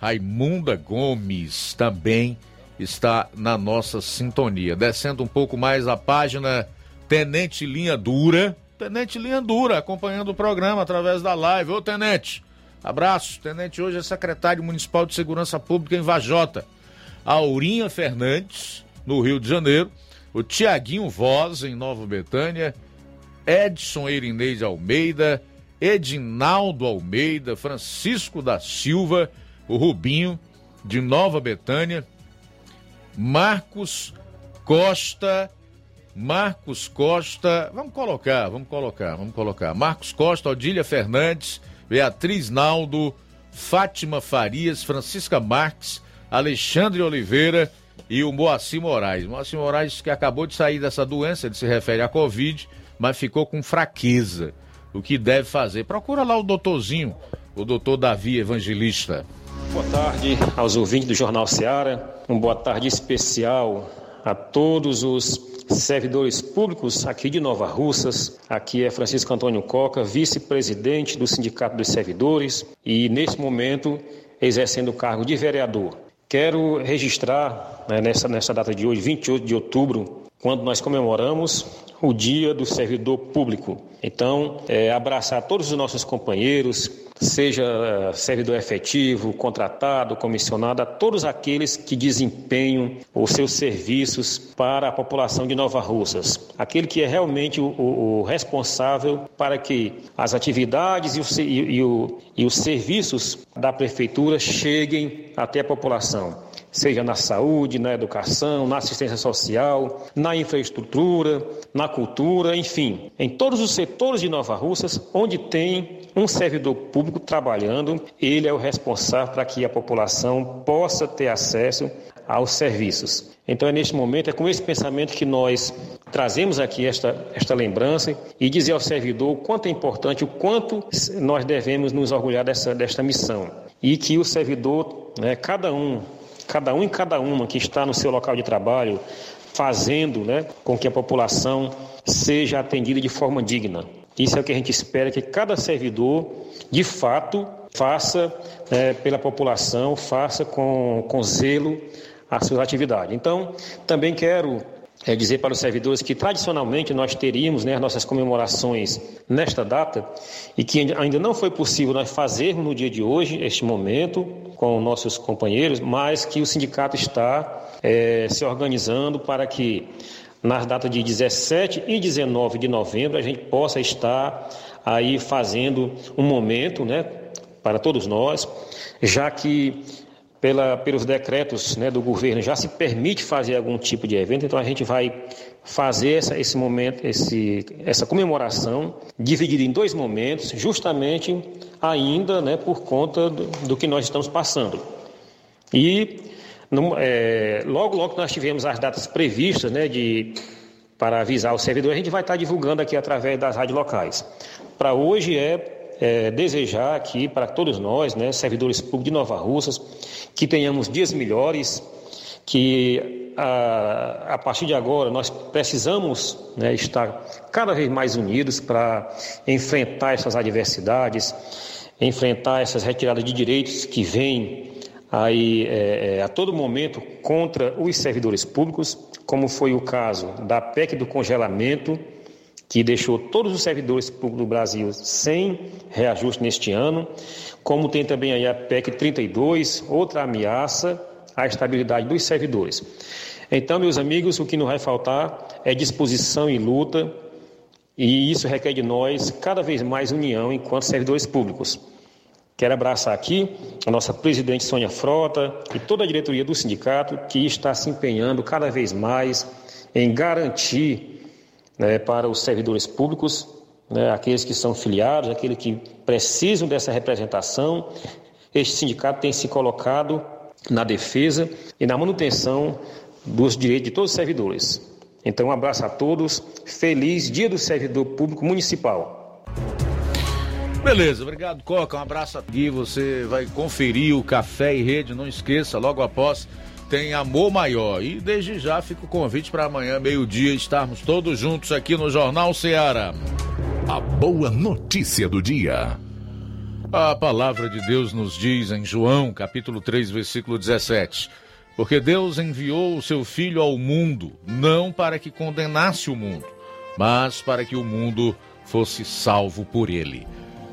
Raimunda Gomes também está na nossa sintonia. Descendo um pouco mais a página Tenente Linha Dura. Tenente Linha Dura, acompanhando o programa através da live. Ô, Tenente, abraço. Tenente hoje é secretário municipal de Segurança Pública em Vajota. Aurinha Fernandes, no Rio de Janeiro, o Tiaguinho Voz, em Nova Betânia, Edson Erinei Almeida, Edinaldo Almeida, Francisco da Silva, o Rubinho, de Nova Betânia, Marcos Costa, Marcos Costa, vamos colocar, vamos colocar, vamos colocar. Marcos Costa, Odília Fernandes, Beatriz Naldo, Fátima Farias, Francisca Marques, Alexandre Oliveira e o Moacir Moraes. Moacir Moraes que acabou de sair dessa doença, ele se refere à Covid, mas ficou com fraqueza. O que deve fazer? Procura lá o doutorzinho, o doutor Davi Evangelista. Boa tarde aos ouvintes do Jornal Seara. Uma boa tarde especial a todos os servidores públicos aqui de Nova Russas. Aqui é Francisco Antônio Coca, vice-presidente do Sindicato dos Servidores e, nesse momento, exercendo o cargo de vereador. quero registrar né, nessa, nessa data de hoje, 28 de outubro, quando nós comemoramos o Dia do Servidor Público. Então, é, abraçar todos os nossos companheiros, seja é, servidor efetivo, contratado, comissionado, a todos aqueles que desempenham os seus serviços para a população de Nova Russas. Aquele que é realmente o, o, responsável para que as atividades e, o, e, e, e os serviços da prefeitura cheguem até a população seja na saúde, na educação, na assistência social, na infraestrutura, na cultura, enfim, em todos os setores de Nova Russas, onde tem um servidor público trabalhando, ele é o responsável para que a população possa ter acesso aos serviços. Então é neste momento, é com esse pensamento que nós trazemos aqui esta, esta lembrança e dizer ao servidor o quanto é importante, o quanto nós devemos nos orgulhar dessa, desta missão. E que o servidor, né, cada um cada um e cada uma que está no seu local de trabalho, fazendo né, com que a população seja atendida de forma digna. Isso é o que a gente espera que cada servidor, de fato, faça né, pela população, faça com, com zelo as suas atividades. Então, também quero é dizer para os servidores que tradicionalmente nós teríamos né, nossas comemorações nesta data e que ainda não foi possível nós fazermos no dia de hoje, este momento, com nossos companheiros, mas que o sindicato está é, se organizando para que nas datas de 17 e 19 de novembro a gente possa estar aí fazendo um momento né, para todos nós, já que pela, pelos decretos né, do governo já se permite fazer algum tipo de evento, então a gente vai fazer essa, esse momento, esse, essa comemoração dividida em dois momentos, justamente ainda né, por conta do, do que nós estamos passando. E no, é, logo, logo nós tivemos as datas previstas né, de, para avisar o servidor, a gente vai estar divulgando aqui através das rádios locais. Para hoje é é, desejar aqui para todos nós, né, servidores públicos de Nova Russas, que tenhamos dias melhores, que a, a partir de agora nós precisamos né, estar cada vez mais unidos para enfrentar essas adversidades, enfrentar essas retiradas de direitos que vêm aí é, é, a todo momento contra os servidores públicos, como foi o caso da PEC do congelamento que deixou todos os servidores públicos do Brasil sem reajuste neste ano, como tem também aí a PEC 32, outra ameaça à estabilidade dos servidores. Então, meus amigos, o que não vai faltar é disposição e luta, e isso requer de nós cada vez mais união enquanto servidores públicos. Quero abraçar aqui a nossa presidente Sônia Frota e toda a diretoria do sindicato que está se empenhando cada vez mais em garantir né, para os servidores públicos, né, aqueles que são filiados, aqueles que precisam dessa representação. Este sindicato tem se colocado na defesa e na manutenção dos direitos de todos os servidores. Então, um abraço a todos. Feliz Dia do Servidor Público Municipal. Beleza, obrigado, Coca. Um abraço aqui. Você vai conferir o Café e Rede. Não esqueça, logo após tem amor maior. E desde já fica o convite para amanhã, meio-dia, estarmos todos juntos aqui no Jornal Ceará. A boa notícia do dia. A palavra de Deus nos diz em João, capítulo 3, versículo 17: Porque Deus enviou o seu Filho ao mundo, não para que condenasse o mundo, mas para que o mundo fosse salvo por ele.